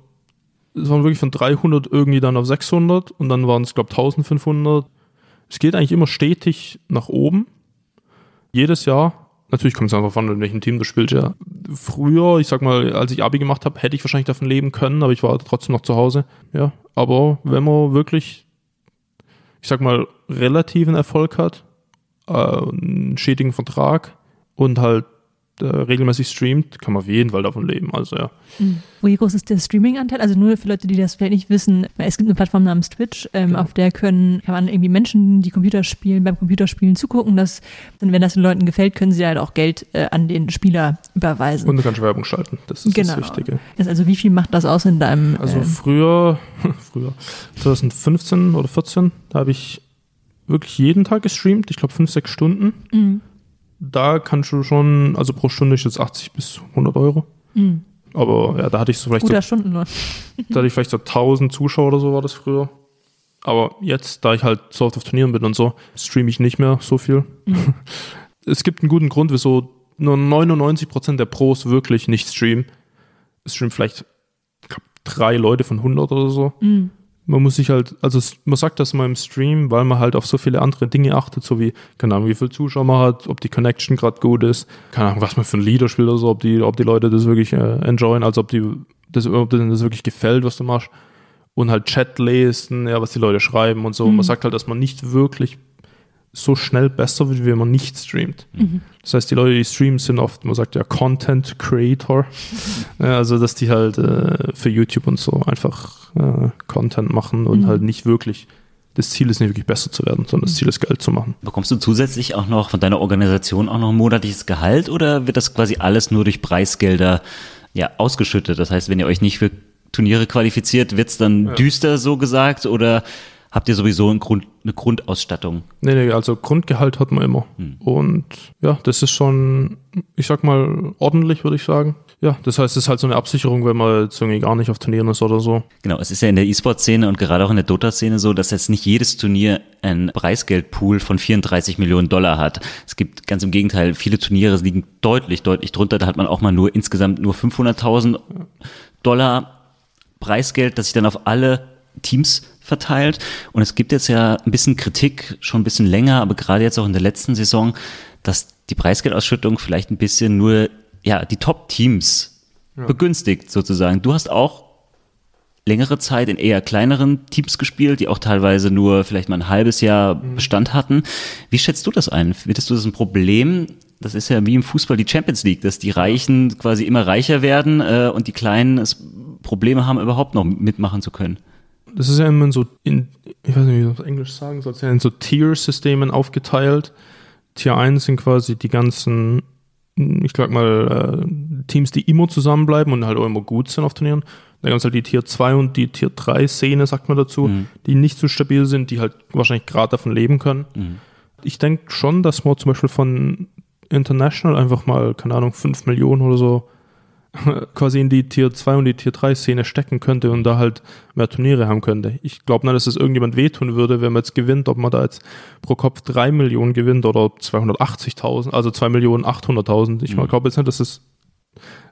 es waren wirklich von 300 irgendwie dann auf 600 und dann waren es, glaube ich, 1500. Es geht eigentlich immer stetig nach oben. Jedes Jahr. Natürlich kommt es einfach an, in welchem Team du spielst, ja. Früher, ich sag mal, als ich Abi gemacht habe, hätte ich wahrscheinlich davon leben können, aber ich war trotzdem noch zu Hause. Ja, aber wenn man wirklich, ich sag mal, relativen Erfolg hat, äh, einen schädigen Vertrag und halt äh, regelmäßig streamt, kann man auf jeden Fall davon leben. Also ja. Wie groß ist der Streaming-Anteil? Also nur für Leute, die das vielleicht nicht wissen, es gibt eine Plattform namens Twitch, ähm, Genau. auf der können, kann man irgendwie Menschen, die Computer spielen, beim Computerspielen zugucken. Das, und wenn das den Leuten gefällt, können sie halt auch Geld äh, an den Spieler überweisen. Und du kannst Werbung schalten. Das ist Genau. das Wichtige. Also wie viel macht das aus in deinem Also äh, früher, früher, 2015 oder 14, da habe ich wirklich jeden Tag gestreamt, ich glaube fünf, sechs Stunden. Mhm. Da kannst du schon, also pro Stunde ist jetzt 80 bis 100 Euro. Aber ja, da hatte ich so vielleicht so guter Stundenlohn? Da hatte ich vielleicht so 1000 Zuschauer oder so war das früher. Aber jetzt, da ich halt so oft auf Turnieren bin und so, streame ich nicht mehr so viel. es gibt einen guten Grund, wieso nur 99% der Pros wirklich nicht streamen. Es streamen vielleicht ich glaub, drei Leute von 100 oder so. Man muss sich halt, also man sagt das mal im Stream, weil man halt auf so viele andere Dinge achtet, so wie, keine Ahnung, wie viel Zuschauer man hat, ob die Connection gerade gut ist, keine Ahnung, was man für ein Lieder spielt oder so, ob die, ob die Leute das wirklich äh, enjoyen, also ob die das, ob denen das wirklich gefällt, was du machst. Und halt Chat lesen, ja, was die Leute schreiben und so. Man sagt halt, dass man nicht wirklich so schnell besser wird, wenn man nicht streamt. Das heißt, die Leute, die streamen, sind oft, man sagt ja Content Creator. ja, also, dass die halt äh, für YouTube und so einfach äh, Content machen und halt nicht wirklich das Ziel ist nicht wirklich besser zu werden, sondern das Ziel ist Geld zu machen. Bekommst du zusätzlich auch noch von deiner Organisation auch noch ein monatliches Gehalt oder wird das quasi alles nur durch Preisgelder ja, ausgeschüttet? Das heißt, wenn ihr euch nicht für Turniere qualifiziert, wird's dann ja. düster so gesagt oder habt ihr sowieso ein Grund, eine Grundausstattung? Nee, nee, also Grundgehalt hat man immer. Hm. Und ja, das ist schon, ich sag mal, ordentlich, würde ich sagen. Ja, das heißt, es ist halt so eine Absicherung, wenn man jetzt irgendwie gar nicht auf Turnieren ist oder so. Genau, es ist ja in der E-Sport-Szene und gerade auch in der Dota-Szene so, dass jetzt nicht jedes Turnier ein Preisgeldpool von 34 Millionen Dollar hat. Es gibt ganz im Gegenteil, viele Turniere liegen deutlich, deutlich drunter. Da hat man auch mal nur insgesamt nur 500.000 Dollar Preisgeld, das sich dann auf alle Teams verteilt. Und es gibt jetzt ja ein bisschen Kritik, schon ein bisschen länger, aber gerade jetzt auch in der letzten Saison, dass die Preisgeldausschüttung vielleicht ein bisschen nur ja, die Top-Teams ja. begünstigt sozusagen. Du hast auch längere Zeit in eher kleineren Teams gespielt, die auch teilweise nur vielleicht mal ein halbes Jahr mhm. Bestand hatten. Wie schätzt du das ein? Findest du das ein Problem? Das ist ja wie im Fußball die Champions League, dass die Reichen quasi immer reicher werden äh, und die Kleinen es Probleme haben, überhaupt noch mitmachen zu können. Das ist ja immer so in, ich weiß nicht, wie ich das auf Englisch sagen soll, ja in so Tier-Systemen aufgeteilt. Tier 1 sind quasi die ganzen ich sag mal, äh, Teams, die immer zusammenbleiben und halt auch immer gut sind auf Turnieren. Dann gibt es halt die Tier 2 und die Tier 3 Szene, sagt man dazu, mhm. die nicht so stabil sind, die halt wahrscheinlich gerade davon leben können. Mhm. Ich denke schon, dass man zum Beispiel von International einfach mal, keine Ahnung, 5 Millionen oder so quasi in die Tier 2 und die Tier 3 Szene stecken könnte und da halt mehr Turniere haben könnte. Ich glaube nicht, dass es irgendjemand wehtun würde, wenn man jetzt gewinnt, ob man da jetzt pro Kopf 3 Millionen gewinnt oder 280.000, also 2 Millionen 800.000. Ich mhm. glaube jetzt nicht, dass es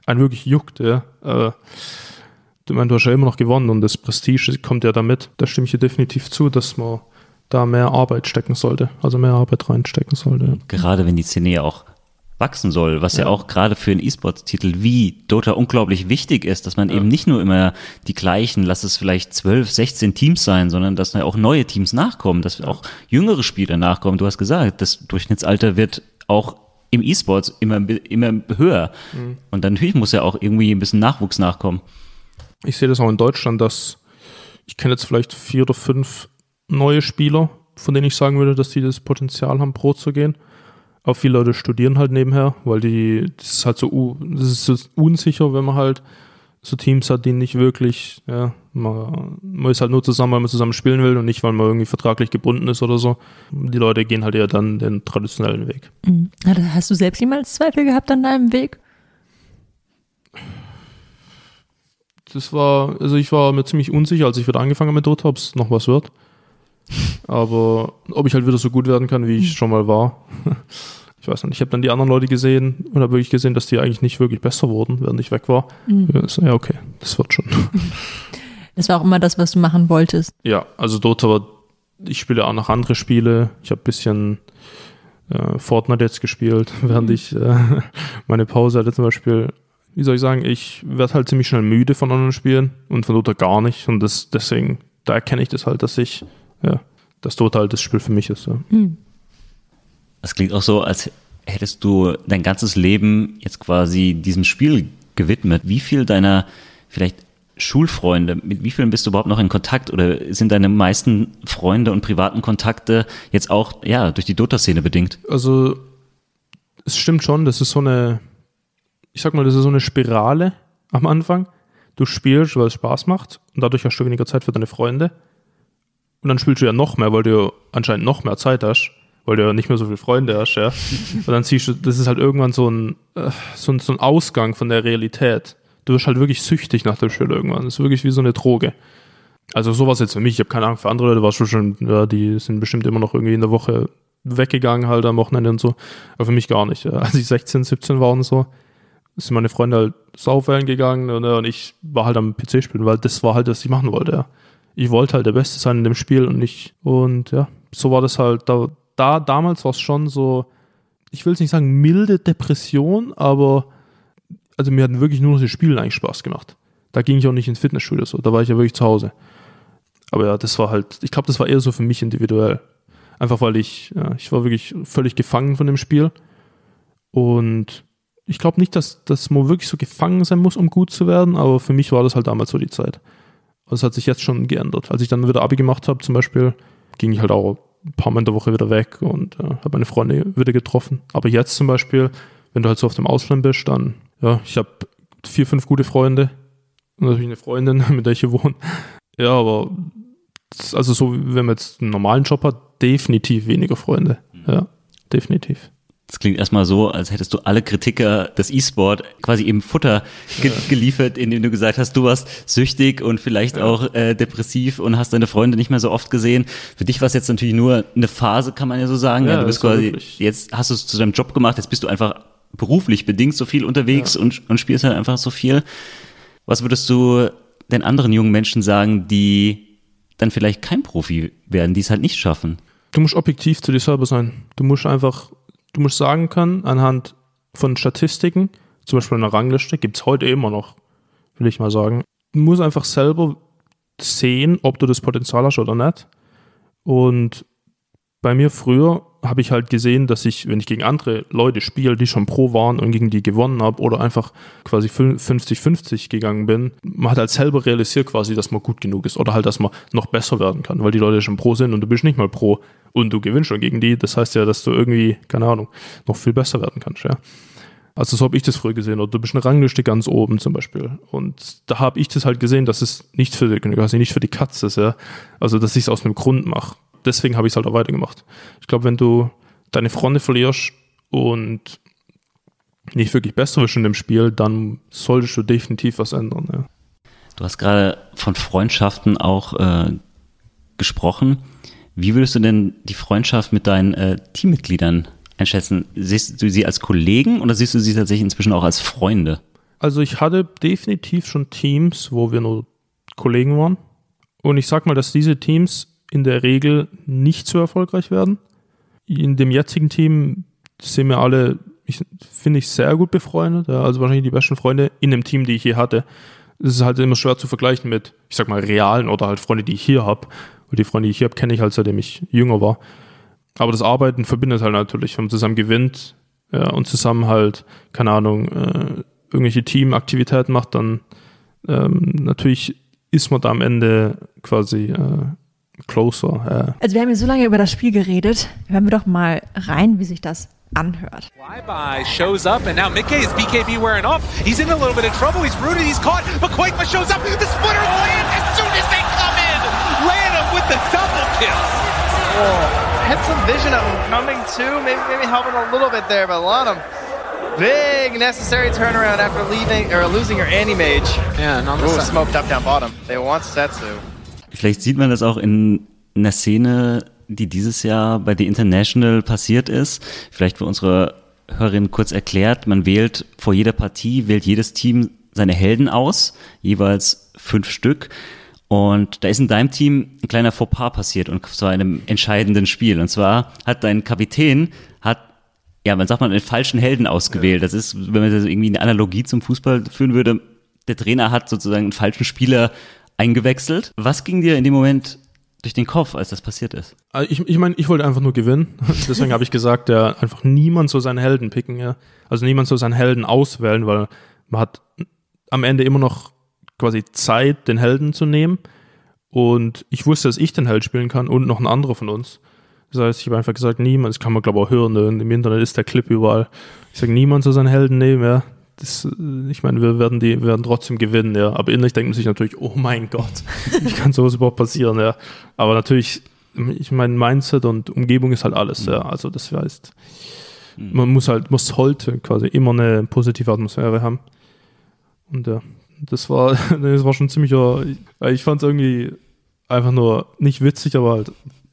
einen wirklich juckt. Ja. Äh, ich meine, du hast ja immer noch gewonnen und das Prestige kommt ja damit. Da stimme ich dir definitiv zu, dass man da mehr Arbeit stecken sollte, also mehr Arbeit reinstecken sollte. Gerade wenn die Szene ja auch wachsen soll, was ja, ja auch gerade für einen E-Sports-Titel wie Dota unglaublich wichtig ist, dass man ja. eben nicht nur immer die gleichen, lass es vielleicht 12, 16 Teams sein, sondern dass da auch neue Teams nachkommen, dass auch jüngere Spieler nachkommen. Du hast gesagt, das Durchschnittsalter wird auch im E-Sports immer, immer höher. Mhm. Und dann natürlich muss ja auch irgendwie ein bisschen Nachwuchs nachkommen. Ich sehe das auch in Deutschland, dass ich kenne jetzt vielleicht vier oder fünf neue Spieler, von denen ich sagen würde, dass die das Potenzial haben, Pro zu gehen. Auch viele Leute studieren halt nebenher, weil die, das ist halt so, das ist so unsicher, wenn man halt so Teams hat, die nicht wirklich, ja, man, man ist halt nur zusammen, weil man zusammen spielen will und nicht, weil man irgendwie vertraglich gebunden ist oder so. Die Leute gehen halt eher dann den traditionellen Weg. Mhm. Hast du selbst jemals Zweifel gehabt an deinem Weg? Das war, also ich war mir ziemlich unsicher, als ich wieder angefangen habe mit Dota, ob es noch was wird. Aber ob ich halt wieder so gut werden kann, wie ich mhm. schon mal war, ich weiß nicht. Ich habe dann die anderen Leute gesehen und habe wirklich gesehen, dass die eigentlich nicht wirklich besser wurden, während ich weg war. Mhm. Ja, okay, das wird schon. Das war auch immer das, was du machen wolltest. Ja, also Dota war, ich spiele auch noch andere Spiele. Ich habe ein bisschen äh, Fortnite jetzt gespielt, während mhm. ich äh, meine Pause hatte zum Beispiel. Wie soll ich sagen, ich werde halt ziemlich schnell müde von anderen Spielen und von Dota gar nicht. Und das, deswegen, da erkenne ich das halt, dass ich ja, das total das Spiel für mich ist. Ja. Mhm. Das klingt auch so, als hättest du dein ganzes Leben jetzt quasi diesem Spiel gewidmet. Wie viel deiner vielleicht Schulfreunde, mit wie vielen bist du überhaupt noch in Kontakt oder sind deine meisten Freunde und privaten Kontakte jetzt auch ja durch die Dota-Szene bedingt? Also es stimmt schon, das ist so eine, ich sag mal, das ist so eine Spirale am Anfang. Du spielst, weil es Spaß macht und dadurch hast du weniger Zeit für deine Freunde. Und dann spielst du ja noch mehr, weil du ja anscheinend noch mehr Zeit hast, weil du ja nicht mehr so viele Freunde hast, ja. Und dann siehst du, das ist halt irgendwann so ein, äh, so ein, so ein Ausgang von der Realität. Du wirst halt wirklich süchtig nach dem Spiel irgendwann. Das ist wirklich wie so eine Droge. Also sowas jetzt für mich, ich habe keine Ahnung, für andere Leute war es schon, ja, die sind bestimmt immer noch irgendwie in der Woche weggegangen, halt am Wochenende und so. Aber für mich gar nicht. Ja. Als ich 16, 17 war und so, sind meine Freunde halt saufen gegangen und, und ich war halt am PC spielen, weil das war halt, was ich machen wollte, ja ich wollte halt der Beste sein in dem Spiel und nicht. Und ja, so war das halt. Da, da damals war es schon so, ich will es nicht sagen milde Depression, aber also mir hatten wirklich nur noch die Spiele eigentlich Spaß gemacht. Da ging ich auch nicht ins Fitnessstudio so, da war ich ja wirklich zu Hause. Aber ja, das war halt, ich glaube, das war eher so für mich individuell. Einfach weil ich, ja, ich war wirklich völlig gefangen von dem Spiel. Und ich glaube nicht, dass, dass man wirklich so gefangen sein muss, um gut zu werden, aber für mich war das halt damals so die Zeit. Das hat sich jetzt schon geändert. Als ich dann wieder Abi gemacht habe, zum Beispiel, ging ich halt auch ein paar Mal in der Woche wieder weg und äh, habe meine Freunde wieder getroffen. Aber jetzt zum Beispiel, wenn du halt so auf dem Ausland bist, dann, ja, ich habe vier, fünf gute Freunde und natürlich eine Freundin, mit der ich hier wohne. Ja, aber also so, wenn man jetzt einen normalen Job hat, definitiv weniger Freunde. Ja, definitiv. Das klingt erstmal so, als hättest du alle Kritiker des E-Sport quasi eben Futter ge ja. geliefert, indem du gesagt hast, du warst süchtig und vielleicht ja. auch äh, depressiv und hast deine Freunde nicht mehr so oft gesehen. Für dich war es jetzt natürlich nur eine Phase, kann man ja so sagen. Ja, du bist quasi, wirklich. jetzt hast du es zu deinem Job gemacht, jetzt bist du einfach beruflich bedingt so viel unterwegs und, und spielst halt einfach so viel. Was würdest du den anderen jungen Menschen sagen, die dann vielleicht kein Profi werden, die es halt nicht schaffen? Du musst objektiv zu dir selber sein. Du musst einfach du musst sagen können, anhand von Statistiken, zum Beispiel eine Rangliste, gibt es heute immer noch, will ich mal sagen. Du musst einfach selber sehen, ob du das Potenzial hast oder nicht. Und bei mir früher habe ich halt gesehen, dass ich, wenn ich gegen andere Leute spiele, die schon pro waren und gegen die gewonnen habe oder einfach quasi 50-50 gegangen bin, man hat halt selber realisiert quasi, dass man gut genug ist oder halt, dass man noch besser werden kann, weil die Leute schon pro sind und du bist nicht mal pro und du gewinnst schon gegen die. Das heißt ja, dass du irgendwie, keine Ahnung, noch viel besser werden kannst, ja. Also so habe ich das früher gesehen. Oder du bist eine Rangliste ganz oben zum Beispiel. Und da habe ich das halt gesehen, dass es nicht für, quasi nicht für die Katze ist, ja. Also dass ich es aus einem Grund mache deswegen habe ich es halt auch weitergemacht. Ich glaube, wenn du deine Freunde verlierst und nicht wirklich besser wirst in dem Spiel, dann solltest du definitiv was ändern. Ja. Du hast gerade von Freundschaften auch äh, gesprochen. Wie würdest du denn die Freundschaft mit deinen äh, Teammitgliedern einschätzen? Siehst du sie als Kollegen oder siehst du sie tatsächlich inzwischen auch als Freunde? Also ich hatte definitiv schon Teams, wo wir nur Kollegen waren. Und ich sag mal, dass diese Teams in der Regel nicht so erfolgreich werden. In dem jetzigen Team sind wir alle, finde ich, sehr gut befreundet. Also wahrscheinlich die besten Freunde in dem Team, die ich hier hatte. Es ist halt immer schwer zu vergleichen mit, ich sag mal, realen oder halt Freunde, die ich hier habe. Und die Freunde, die ich hier habe, kenne ich halt seitdem ich jünger war. Aber das Arbeiten verbindet halt natürlich, wenn man zusammen gewinnt ja, und zusammen halt, keine Ahnung, äh, irgendwelche Teamaktivitäten macht, dann ähm, natürlich ist man da am Ende quasi äh, closer. Ja. Also wir haben hier so lange über das Spiel geredet. Hören wir doch mal rein, wie sich das anhört. Flyby shows up and now Mickey is BKB wearing off. He's in a little bit of trouble. He's rooted. He's caught. But Quakema shows up. The splitter lands as soon as they come in. Random with the double kill. Oh, had some vision of him coming too. Maybe maybe helping a little bit there, but a lot of big necessary turnaround after leaving or losing your anti mage. Yeah, and on the Ooh, smoked up down bottom. They want Setsu. Vielleicht sieht man das auch in einer Szene, die dieses Jahr bei The International passiert ist. Vielleicht für unsere Hörerin kurz erklärt, man wählt vor jeder Partie, wählt jedes Team seine Helden aus, jeweils fünf Stück. Und da ist in deinem Team ein kleiner Fauxpas passiert und zwar in einem entscheidenden Spiel. Und zwar hat dein Kapitän, hat, ja, man sagt mal, einen falschen Helden ausgewählt. Das ist, wenn man das irgendwie eine Analogie zum Fußball führen würde, der Trainer hat sozusagen einen falschen Spieler eingewechselt. Was ging dir in dem Moment durch den Kopf, als das passiert ist? Also ich, ich meine, ich wollte einfach nur gewinnen. Deswegen habe ich gesagt, ja, einfach niemand soll seinen Helden picken. Ja. Also niemand soll seinen Helden auswählen, weil man hat am Ende immer noch quasi Zeit, den Helden zu nehmen. Und ich wusste, dass ich den Held spielen kann und noch ein anderer von uns. Das heißt, ich habe einfach gesagt, niemand, das kann man glaube ich auch hören, im Internet ist der Clip überall. Ich sage, niemand soll seinen Helden nehmen, ja das, äh, ich meine, wir werden die, werden trotzdem gewinnen, ja. Aber innerlich denkt man sich natürlich, oh mein Gott, wie kann sowas überhaupt passieren, ja. Aber natürlich, ich meine, Mindset und Umgebung ist halt alles, ja. Also das heißt, mhm. man muss halt, man sollte quasi immer eine positive Atmosphäre haben. Und ja, das war, das war schon ziemlicher, ich fand es irgendwie einfach nur nicht witzig, aber halt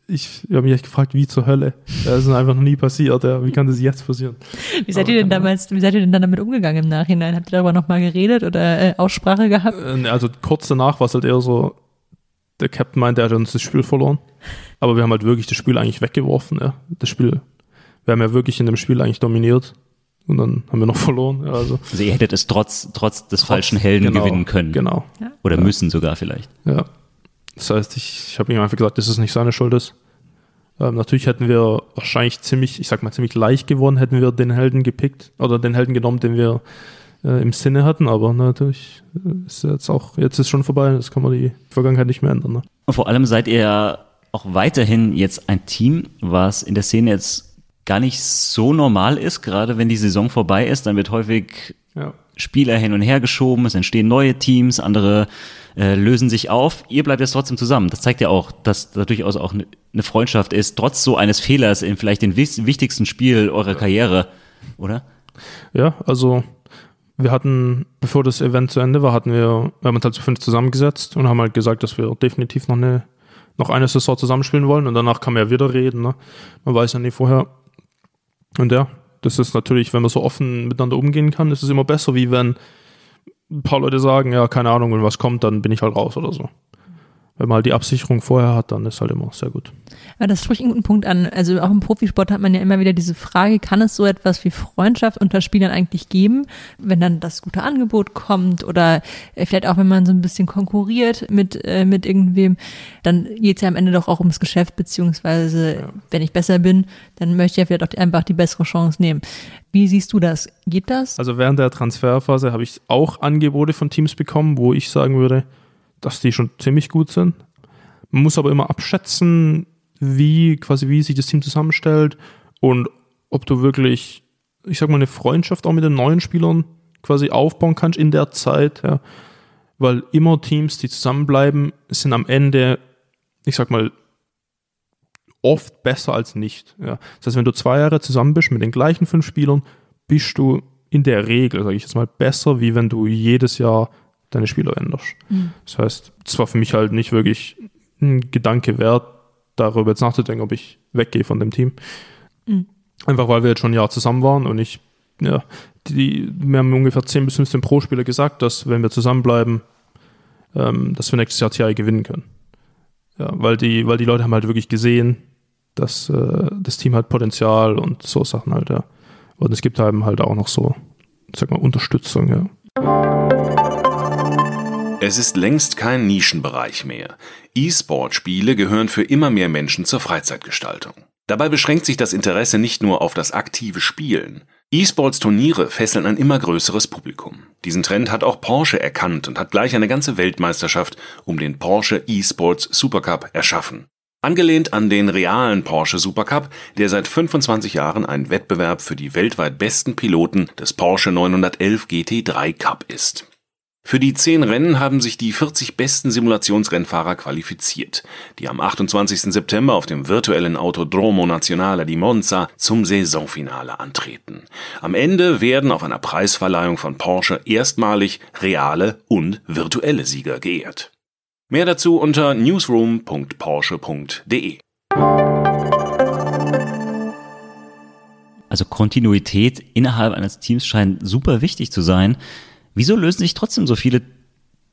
ich habe mich echt gefragt, wie zur Hölle. Das ist einfach noch nie passiert. Ja. Wie kann das jetzt passieren? Wie seid Aber ihr denn damals, wie seid ihr denn dann damit umgegangen im Nachhinein? Habt ihr darüber nochmal geredet oder äh, Aussprache gehabt? Äh, also kurz danach war es halt eher so, der Captain meinte, er hat uns das Spiel verloren. Aber wir haben halt wirklich das Spiel eigentlich weggeworfen. Ja. Das Spiel, wir haben ja wirklich in dem Spiel eigentlich dominiert. Und dann haben wir noch verloren. Ja, also, also ihr hättet es trotz, trotz des trotz, falschen Helden genau, gewinnen können. Genau. Ja. Oder ja. müssen sogar vielleicht. Ja. Das heißt, ich, ich habe ihm einfach gesagt, dass es nicht seine Schuld ist. Ähm, natürlich hätten wir wahrscheinlich ziemlich, ich sag mal, ziemlich leicht gewonnen, hätten wir den Helden gepickt oder den Helden genommen, den wir äh, im Sinne hatten, aber natürlich äh, ist jetzt auch, jetzt ist schon vorbei, das kann man die Vergangenheit nicht mehr ändern. Ne? Und vor allem seid ihr auch weiterhin jetzt ein Team, was in der Szene jetzt gar nicht so normal ist, gerade wenn die Saison vorbei ist, dann wird häufig Ja. Spieler hin und her geschoben, es entstehen neue Teams, andere äh, lösen sich auf. Ihr bleibt jetzt trotzdem zusammen. Das zeigt ja auch, dass da durchaus auch eine eine Freundschaft ist, trotz so eines Fehlers in vielleicht dem wichtigsten Spiel eurer Karriere, oder? Ja, also wir hatten, bevor das Event zu Ende war, hatten wir, wir haben uns halt zu fünf zusammengesetzt und haben halt gesagt, dass wir definitiv noch eine, noch eine Saison zusammenspielen wollen und danach kann man ja wieder reden, ne? Man weiß ja nie vorher. Und ja, das ist natürlich, wenn man so offen miteinander umgehen kann, ist es immer besser, wie wenn ein paar Leute sagen, ja, keine Ahnung, wenn was kommt, dann bin ich halt raus oder so. Wenn man halt die Absicherung vorher hat, dann ist halt immer sehr gut. Aber das spricht einen guten Punkt an. Also auch im Profisport hat man ja immer wieder diese Frage, kann es so etwas wie Freundschaft unter Spielern eigentlich geben, wenn dann das gute Angebot kommt oder äh, vielleicht auch, wenn man so ein bisschen konkurriert mit, äh, mit irgendwem, dann geht es ja am Ende doch auch ums Geschäft, beziehungsweise wenn ich besser bin, dann möchte ich ja vielleicht auch einfach die bessere Chance nehmen. Wie siehst du das? Geht das? Also während der Transferphase habe ich auch Angebote von Teams bekommen, wo ich sagen würde, dass die schon ziemlich gut sind. Man muss aber immer abschätzen, wie quasi wie sich das Team zusammenstellt und ob du wirklich, ich sag mal, eine Freundschaft auch mit den neuen Spielern quasi aufbauen kannst in der Zeit, ja. Weil immer Teams, die zusammenbleiben, sind am Ende, ich sag mal, oft besser als nicht. Ja. Das heißt, wenn du zwei Jahre zusammen bist mit den gleichen fünf Spielern, bist du in der Regel, sage ich jetzt mal, besser, wie wenn du jedes Jahr deine Spieler änderst. Das heißt, es war für mich halt nicht wirklich ein Gedanke wert, darüber jetzt nachzudenken, ob ich weggehe von dem Team. Einfach weil wir jetzt schon ein Jahr zusammen waren und ich, ja, die, wir haben ungefähr 10 bis 15 Pro-Spieler gesagt, dass wenn wir zusammenbleiben, ähm, dass wir nächstes Jahr TI gewinnen können. Ja, weil die, weil die Leute haben halt wirklich gesehen, dass äh, das Team hat Potenzial und so Sachen halt, ja. Und es gibt einem halt auch noch so, sag mal, Unterstützung, ja. Es ist längst kein Nischenbereich mehr. E-Sport-Spiele gehören für immer mehr Menschen zur Freizeitgestaltung. Dabei beschränkt sich das Interesse nicht nur auf das aktive Spielen. E-Sports-Turniere fesseln ein immer größeres Publikum. Diesen Trend hat auch Porsche erkannt und hat gleich eine ganze Weltmeisterschaft um den Porsche E-Sports Supercup erschaffen. Angelehnt an den realen Porsche Supercup, der seit 25 Jahren ein Wettbewerb für die weltweit besten Piloten des Porsche 911 GT3 Cup ist. Für die zehn Rennen haben sich die 40 besten Simulationsrennfahrer qualifiziert, die am 28. September auf dem virtuellen Autodromo Nazionale di Monza zum Saisonfinale antreten. Am Ende werden auf einer Preisverleihung von Porsche erstmalig reale und virtuelle Sieger geehrt. Mehr dazu unter newsroom.porsche.de. Also Kontinuität innerhalb eines Teams scheint super wichtig zu sein. Wieso lösen sich trotzdem so viele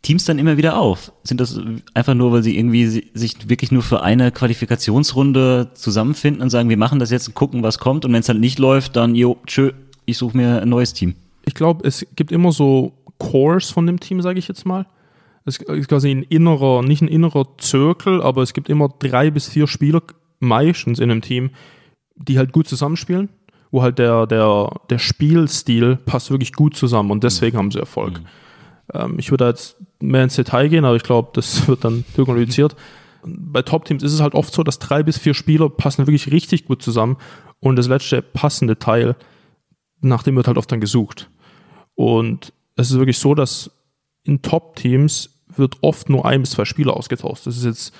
Teams dann immer wieder auf? Sind das einfach nur, weil sie irgendwie si- sich wirklich nur für eine Qualifikationsrunde zusammenfinden und sagen, wir machen das jetzt und gucken, was kommt und wenn es halt nicht läuft, dann, jo, tschö, ich suche mir ein neues Team. Ich glaube, es gibt immer so Cores von dem Team, sage ich jetzt mal. Es ist quasi ein innerer, nicht ein innerer Zirkel, aber es gibt immer drei bis vier Spieler meistens in einem Team, die halt gut zusammenspielen, wo halt der, der, der Spielstil passt wirklich gut zusammen und deswegen haben sie Erfolg. Ähm, ich würde da jetzt mehr ins Detail gehen, aber ich glaube, das wird dann zu kompliziert. Bei Top-Teams ist es halt oft so, dass drei bis vier Spieler passen wirklich richtig gut zusammen und das letzte passende Teil, nach dem wird halt oft dann gesucht. Und es ist wirklich so, dass in Top-Teams wird oft nur ein bis zwei Spieler ausgetauscht. Das ist jetzt,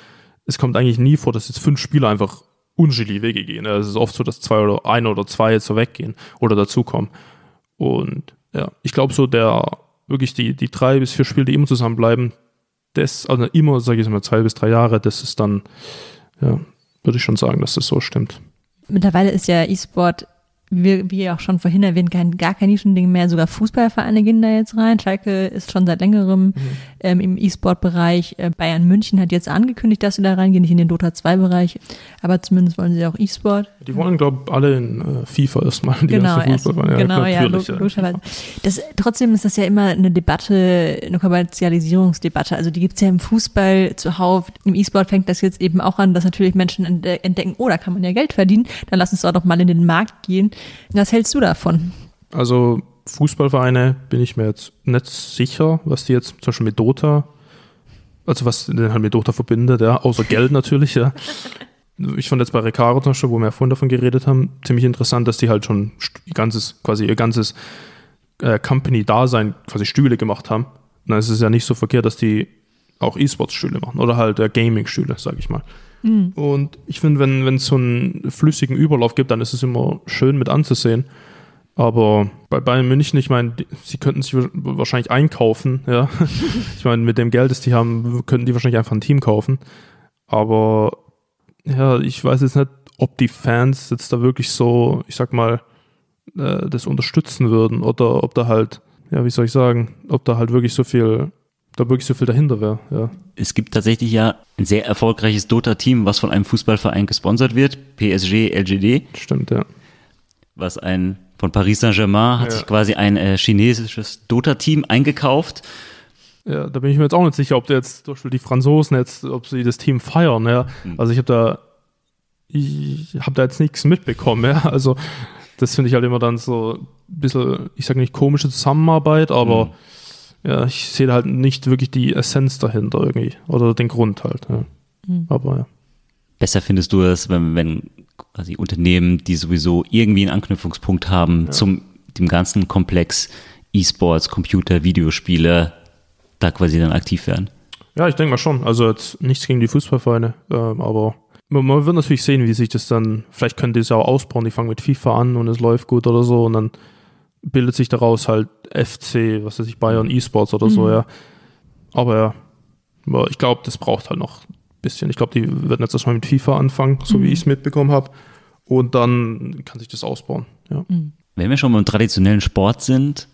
es kommt eigentlich nie vor, dass jetzt fünf Spieler einfach unterschiedliche Wege gehen. Es ist oft so, dass zwei oder ein oder zwei jetzt so weggehen oder dazukommen. Und ja, ich glaube so, der wirklich die, die drei bis vier Spieler, die immer zusammenbleiben, das, also immer, sage ich mal, zwei bis drei Jahre, das ist dann, ja, würde ich schon sagen, dass das so stimmt. Mittlerweile ist ja E-Sport, wie, wie auch schon vorhin erwähnt, kein, gar kein Nischending mehr. Sogar Fußballvereine gehen da jetzt rein. Schalke ist schon seit längerem ähm, im E-Sport-Bereich. Äh, Bayern München hat jetzt angekündigt, dass sie da reingehen, nicht in den Dota 2-Bereich, aber zumindest wollen sie auch E-Sport. Die wollen, glaube ich, alle in äh, FIFA erstmal, die genau, erst, Fußballvereine. genau, ja, logischerweise. Das, trotzdem ist das ja immer eine Debatte, eine Kommerzialisierungsdebatte. Also die gibt's ja im Fußball zuhauf. Im E-Sport fängt das jetzt eben auch an, dass natürlich Menschen entdecken, oh, da kann man ja Geld verdienen, dann lass uns doch mal in den Markt gehen. Was hältst du davon? Also Fußballvereine bin ich mir jetzt nicht sicher, was die jetzt zum Beispiel mit Dota also was den halt mit Dota verbindet, ja, außer Geld natürlich, ja. Ich fand jetzt bei Recaro zum Beispiel, wo wir ja vorhin davon geredet haben, ziemlich interessant, dass die halt schon ihr ganzes, quasi ihr ganzes äh, Company-Dasein quasi Stühle gemacht haben. Ist es ja nicht so verkehrt, dass die auch E-Sports-Stühle machen oder halt äh, Gaming-Stühle, sag ich mal. Und ich finde, wenn es so einen flüssigen Überlauf gibt, dann ist es immer schön mit anzusehen. Aber bei Bayern München, ich meine, sie könnten sich wahrscheinlich einkaufen, ja. Ich meine, mit dem Geld, das die haben, könnten die wahrscheinlich einfach ein Team kaufen. Aber ja, ich weiß jetzt nicht, ob die Fans jetzt da wirklich so, ich sag mal, äh, das unterstützen würden oder ob da halt, ja, wie soll ich sagen, ob da halt wirklich so viel, da wirklich so viel dahinter wäre, ja. Es gibt tatsächlich ja ein sehr erfolgreiches Dota-Team, was von einem Fußballverein gesponsert wird, PSG LGD, Stimmt, ja. was ein von Paris Saint-Germain hat Ja. sich quasi ein äh, chinesisches Dota-Team eingekauft. Ja, da bin ich mir jetzt auch nicht sicher, ob der jetzt, zum Beispiel die Franzosen jetzt, ob sie das Team feiern, ja. Also ich habe da, ich habe da jetzt nichts mitbekommen, ja. Also das finde ich halt immer dann so ein bisschen, ich sage nicht komische Zusammenarbeit, aber ja, ich sehe da halt nicht wirklich die Essenz dahinter irgendwie oder den Grund halt, ja. Aber ja. Besser findest du es, wenn, wenn quasi Unternehmen, die sowieso irgendwie einen Anknüpfungspunkt haben zum dem ganzen Komplex E-Sports, Computer, Videospiele, da quasi dann aktiv werden. Ja, ich denke mal schon. Also jetzt nichts gegen die Fußballvereine, ähm, aber man, man wird natürlich sehen, wie sich das dann, vielleicht können die es ja auch ausbauen, die fangen mit FIFA an und es läuft gut oder so und dann bildet sich daraus halt FC, was weiß ich, Bayern E-Sports oder so, ja. Aber ja, ich glaube, das braucht halt noch ein bisschen. Ich glaube, die werden jetzt erstmal mit FIFA anfangen, so wie ich es mitbekommen habe. Und dann kann sich das ausbauen, ja. Wenn wir schon beim traditionellen Sport sind,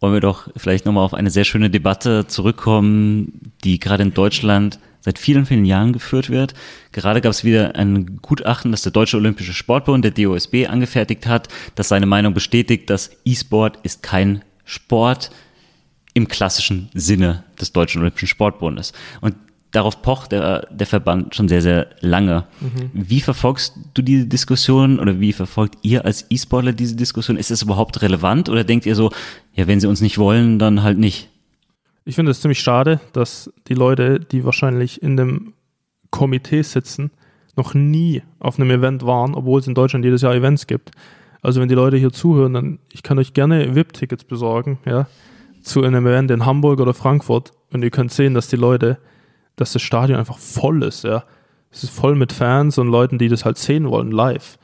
wollen wir doch vielleicht nochmal auf eine sehr schöne Debatte zurückkommen, die gerade in Deutschland seit vielen, vielen Jahren geführt wird. Gerade gab es wieder ein Gutachten, das der Deutsche Olympische Sportbund, der DOSB, angefertigt hat, das seine Meinung bestätigt, dass E-Sport ist kein Sport im klassischen Sinne des Deutschen Olympischen Sportbundes. Und darauf pocht der, der Verband schon sehr, sehr lange. Wie verfolgst du diese Diskussion oder wie verfolgt ihr als E-Sportler diese Diskussion? Ist es überhaupt relevant oder denkt ihr so, ja, wenn sie uns nicht wollen, dann halt nicht? Ich finde es ziemlich schade, dass die Leute, die wahrscheinlich in dem Komitee sitzen, noch nie auf einem Event waren, obwohl es in Deutschland jedes Jahr Events gibt. Also wenn die Leute hier zuhören, dann ich kann euch gerne VIP-Tickets besorgen, ja, zu einem Event in Hamburg oder Frankfurt und ihr könnt sehen, dass die Leute, dass das Stadion einfach voll ist, ja. Es ist voll mit Fans und Leuten, die das halt sehen wollen, live.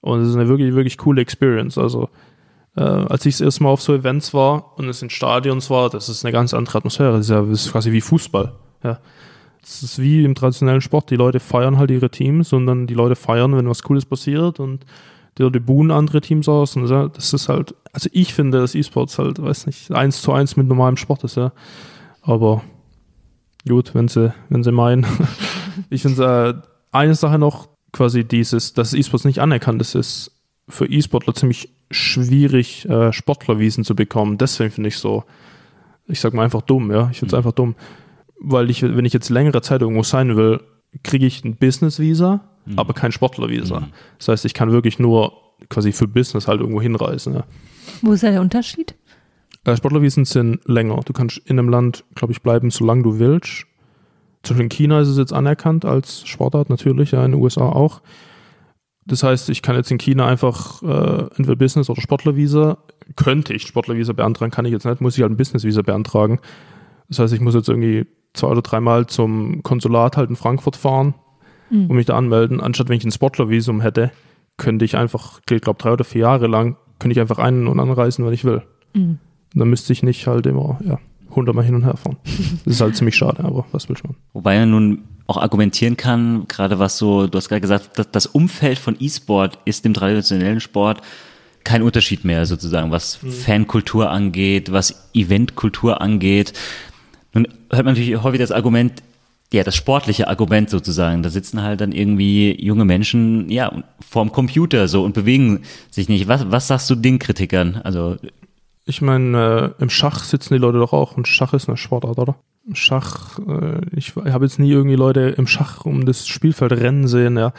Und es ist eine wirklich, wirklich coole Experience. Also äh, als ich das erste Mal auf so Events war und es in Stadions war, das ist eine ganz andere Atmosphäre. Das ist ja das ist quasi wie Fußball. Ja. Es ist wie im traditionellen Sport. Die Leute feiern halt ihre Teams und dann die Leute feiern, wenn was Cooles passiert und die Leute buhen andere Teams aus. Und das ist halt, also ich finde, dass E-Sports halt, weiß nicht, eins zu eins mit normalem Sport ist, ja. Aber gut, wenn sie, wenn sie meinen. ich finde äh, eine Sache noch, quasi dieses, dass E-Sports nicht anerkannt ist, ist für E-Sportler ziemlich schwierig, äh, Sportlerwiesen zu bekommen. Deswegen finde ich so, ich sag mal einfach dumm, ja. Ich finde es einfach dumm. Weil ich, wenn ich jetzt längere Zeit irgendwo sein will, kriege ich ein Business-Visa, aber kein Sportler-Visa. Das heißt, ich kann wirklich nur quasi für Business halt irgendwo hinreisen. Ja. Wo ist da der Unterschied? Äh, Sportlervisen sind länger. Du kannst in einem Land, glaube ich, bleiben, solange du willst. Zum Beispiel in China ist es jetzt anerkannt als Sportart, natürlich, ja, in den USA auch. Das heißt, ich kann jetzt in China einfach äh, entweder Business- oder Sportlervisa, könnte ich Sportlervisa beantragen, kann ich jetzt nicht, muss ich halt ein Businessvisa beantragen. Das heißt, ich muss jetzt irgendwie zwei oder dreimal zum Konsulat halt in Frankfurt fahren und mich da anmelden. Anstatt wenn ich ein Sportlervisum hätte, könnte ich einfach, ich glaube drei oder vier Jahre lang, könnte ich einfach ein- und anreisen, wenn ich will. Und dann müsste ich nicht halt immer, ja, hundertmal hin und her fahren. Das ist halt ziemlich schade, aber was will schon. Wobei er nun auch argumentieren kann, gerade was so, du hast gerade gesagt, dass das Umfeld von E-Sport ist dem traditionellen Sport kein Unterschied mehr sozusagen, was Fankultur angeht, was Eventkultur angeht. Nun hört man natürlich häufig das Argument, ja, das sportliche Argument sozusagen. Da sitzen halt dann irgendwie junge Menschen, ja, vorm Computer so und bewegen sich nicht. Was, was sagst du den Kritikern? Also, Ich meine, äh, im Schach sitzen die Leute doch auch und Schach ist eine Sportart, oder? Schach, äh, ich, ich habe jetzt nie irgendwie Leute im Schach um das Spielfeld rennen sehen, ja.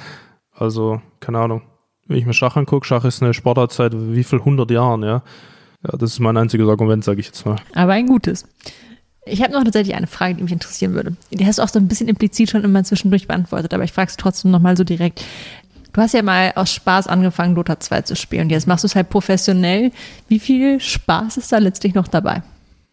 Also, keine Ahnung. Wenn ich mir Schach angucke, Schach ist eine Sportart seit wie viel hundert Jahren, ja. Ja, das ist mein einziges Argument, sage ich jetzt mal. Aber ein gutes. Ich habe noch tatsächlich eine Frage, die mich interessieren würde. Die hast du auch so ein bisschen implizit schon immer zwischendurch beantwortet, aber ich frage es trotzdem nochmal so direkt. Du hast ja mal aus Spaß angefangen, Dota 2 zu spielen und jetzt machst du es halt professionell. Wie viel Spaß ist da letztlich noch dabei?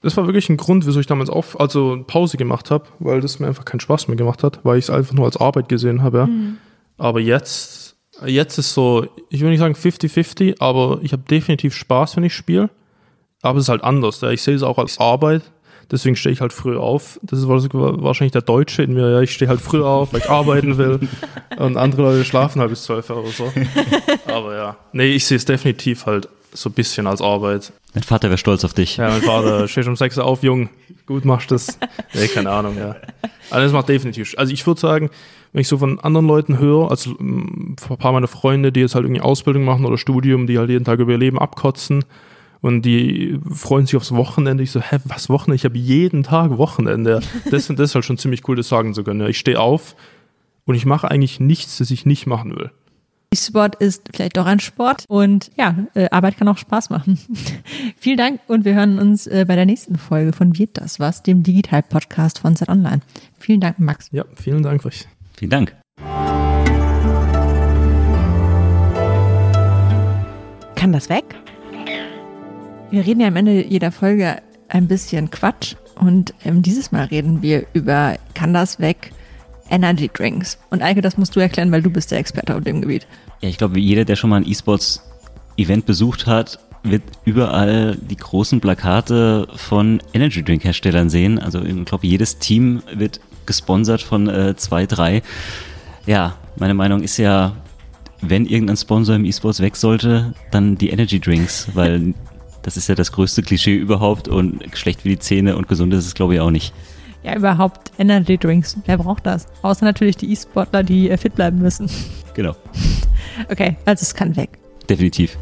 Das war wirklich ein Grund, wieso ich damals auch also Pause gemacht habe, weil das mir einfach keinen Spaß mehr gemacht hat, weil ich es einfach nur als Arbeit gesehen habe. Ja. Mhm. Aber jetzt, jetzt ist so, ich will nicht sagen 50-50, aber ich habe definitiv Spaß, wenn ich spiele. Aber es ist halt anders. Ja. Ich sehe es auch als Arbeit. Deswegen stehe ich halt früh auf. Das ist wahrscheinlich der Deutsche in mir. Ja, ich stehe halt früh auf, weil ich arbeiten will. Und andere Leute schlafen halt bis zwölf oder so. Aber ja, nee, ich sehe es definitiv halt so ein bisschen als Arbeit. Dein Vater wäre stolz auf dich. Ja, mein Vater steht um sechs Uhr auf, Jung. Gut machst du das. Nee, keine Ahnung, ja. Das macht definitiv. Also ich würde sagen, wenn ich so von anderen Leuten höre, also ein paar meiner Freunde, die jetzt halt irgendwie Ausbildung machen oder Studium, die halt jeden Tag über ihr Leben abkotzen, und die freuen sich aufs Wochenende. Ich so, hä, was Wochenende? Ich habe jeden Tag Wochenende. Das, das ist halt schon ziemlich cool, das sagen zu können. Ich stehe auf und ich mache eigentlich nichts, das ich nicht machen will. Sport ist vielleicht doch ein Sport und ja, äh, Arbeit kann auch Spaß machen. Vielen Dank und wir hören uns äh, bei der nächsten Folge von Wird das was, dem Digital-Podcast von Set Online. Vielen Dank, Max. Ja, vielen Dank euch. Vielen Dank. Kann das weg? Wir reden ja am Ende jeder Folge ein bisschen Quatsch und ähm, dieses Mal reden wir über Kann das weg? Energy Drinks. Und Eike, das musst du erklären, weil du bist der Experte auf dem Gebiet. Ja, ich glaube, jeder, der schon mal ein E-Sports-Event besucht hat, wird überall die großen Plakate von Energy Drink Herstellern sehen. Also ich glaube, jedes Team wird gesponsert von äh, zwei, drei. Ja, meine Meinung ist ja, wenn irgendein Sponsor im E-Sports weg sollte, dann die Energy Drinks, weil das ist ja das größte Klischee überhaupt und schlecht für die Zähne und gesund ist es, glaube ich, auch nicht. Ja, überhaupt Energy Drinks. Wer braucht das? Außer natürlich die E-Sportler, die äh, fit bleiben müssen. Genau. Okay, also es kann weg. Definitiv.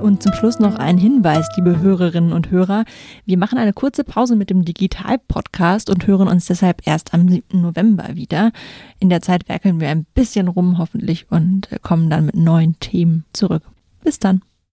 Und zum Schluss noch ein Hinweis, liebe Hörerinnen und Hörer. Wir machen eine kurze Pause mit dem Digital-Podcast und hören uns deshalb erst am 7. November wieder. In der Zeit werkeln wir ein bisschen rum, hoffentlich, und kommen dann mit neuen Themen zurück. Bis dann.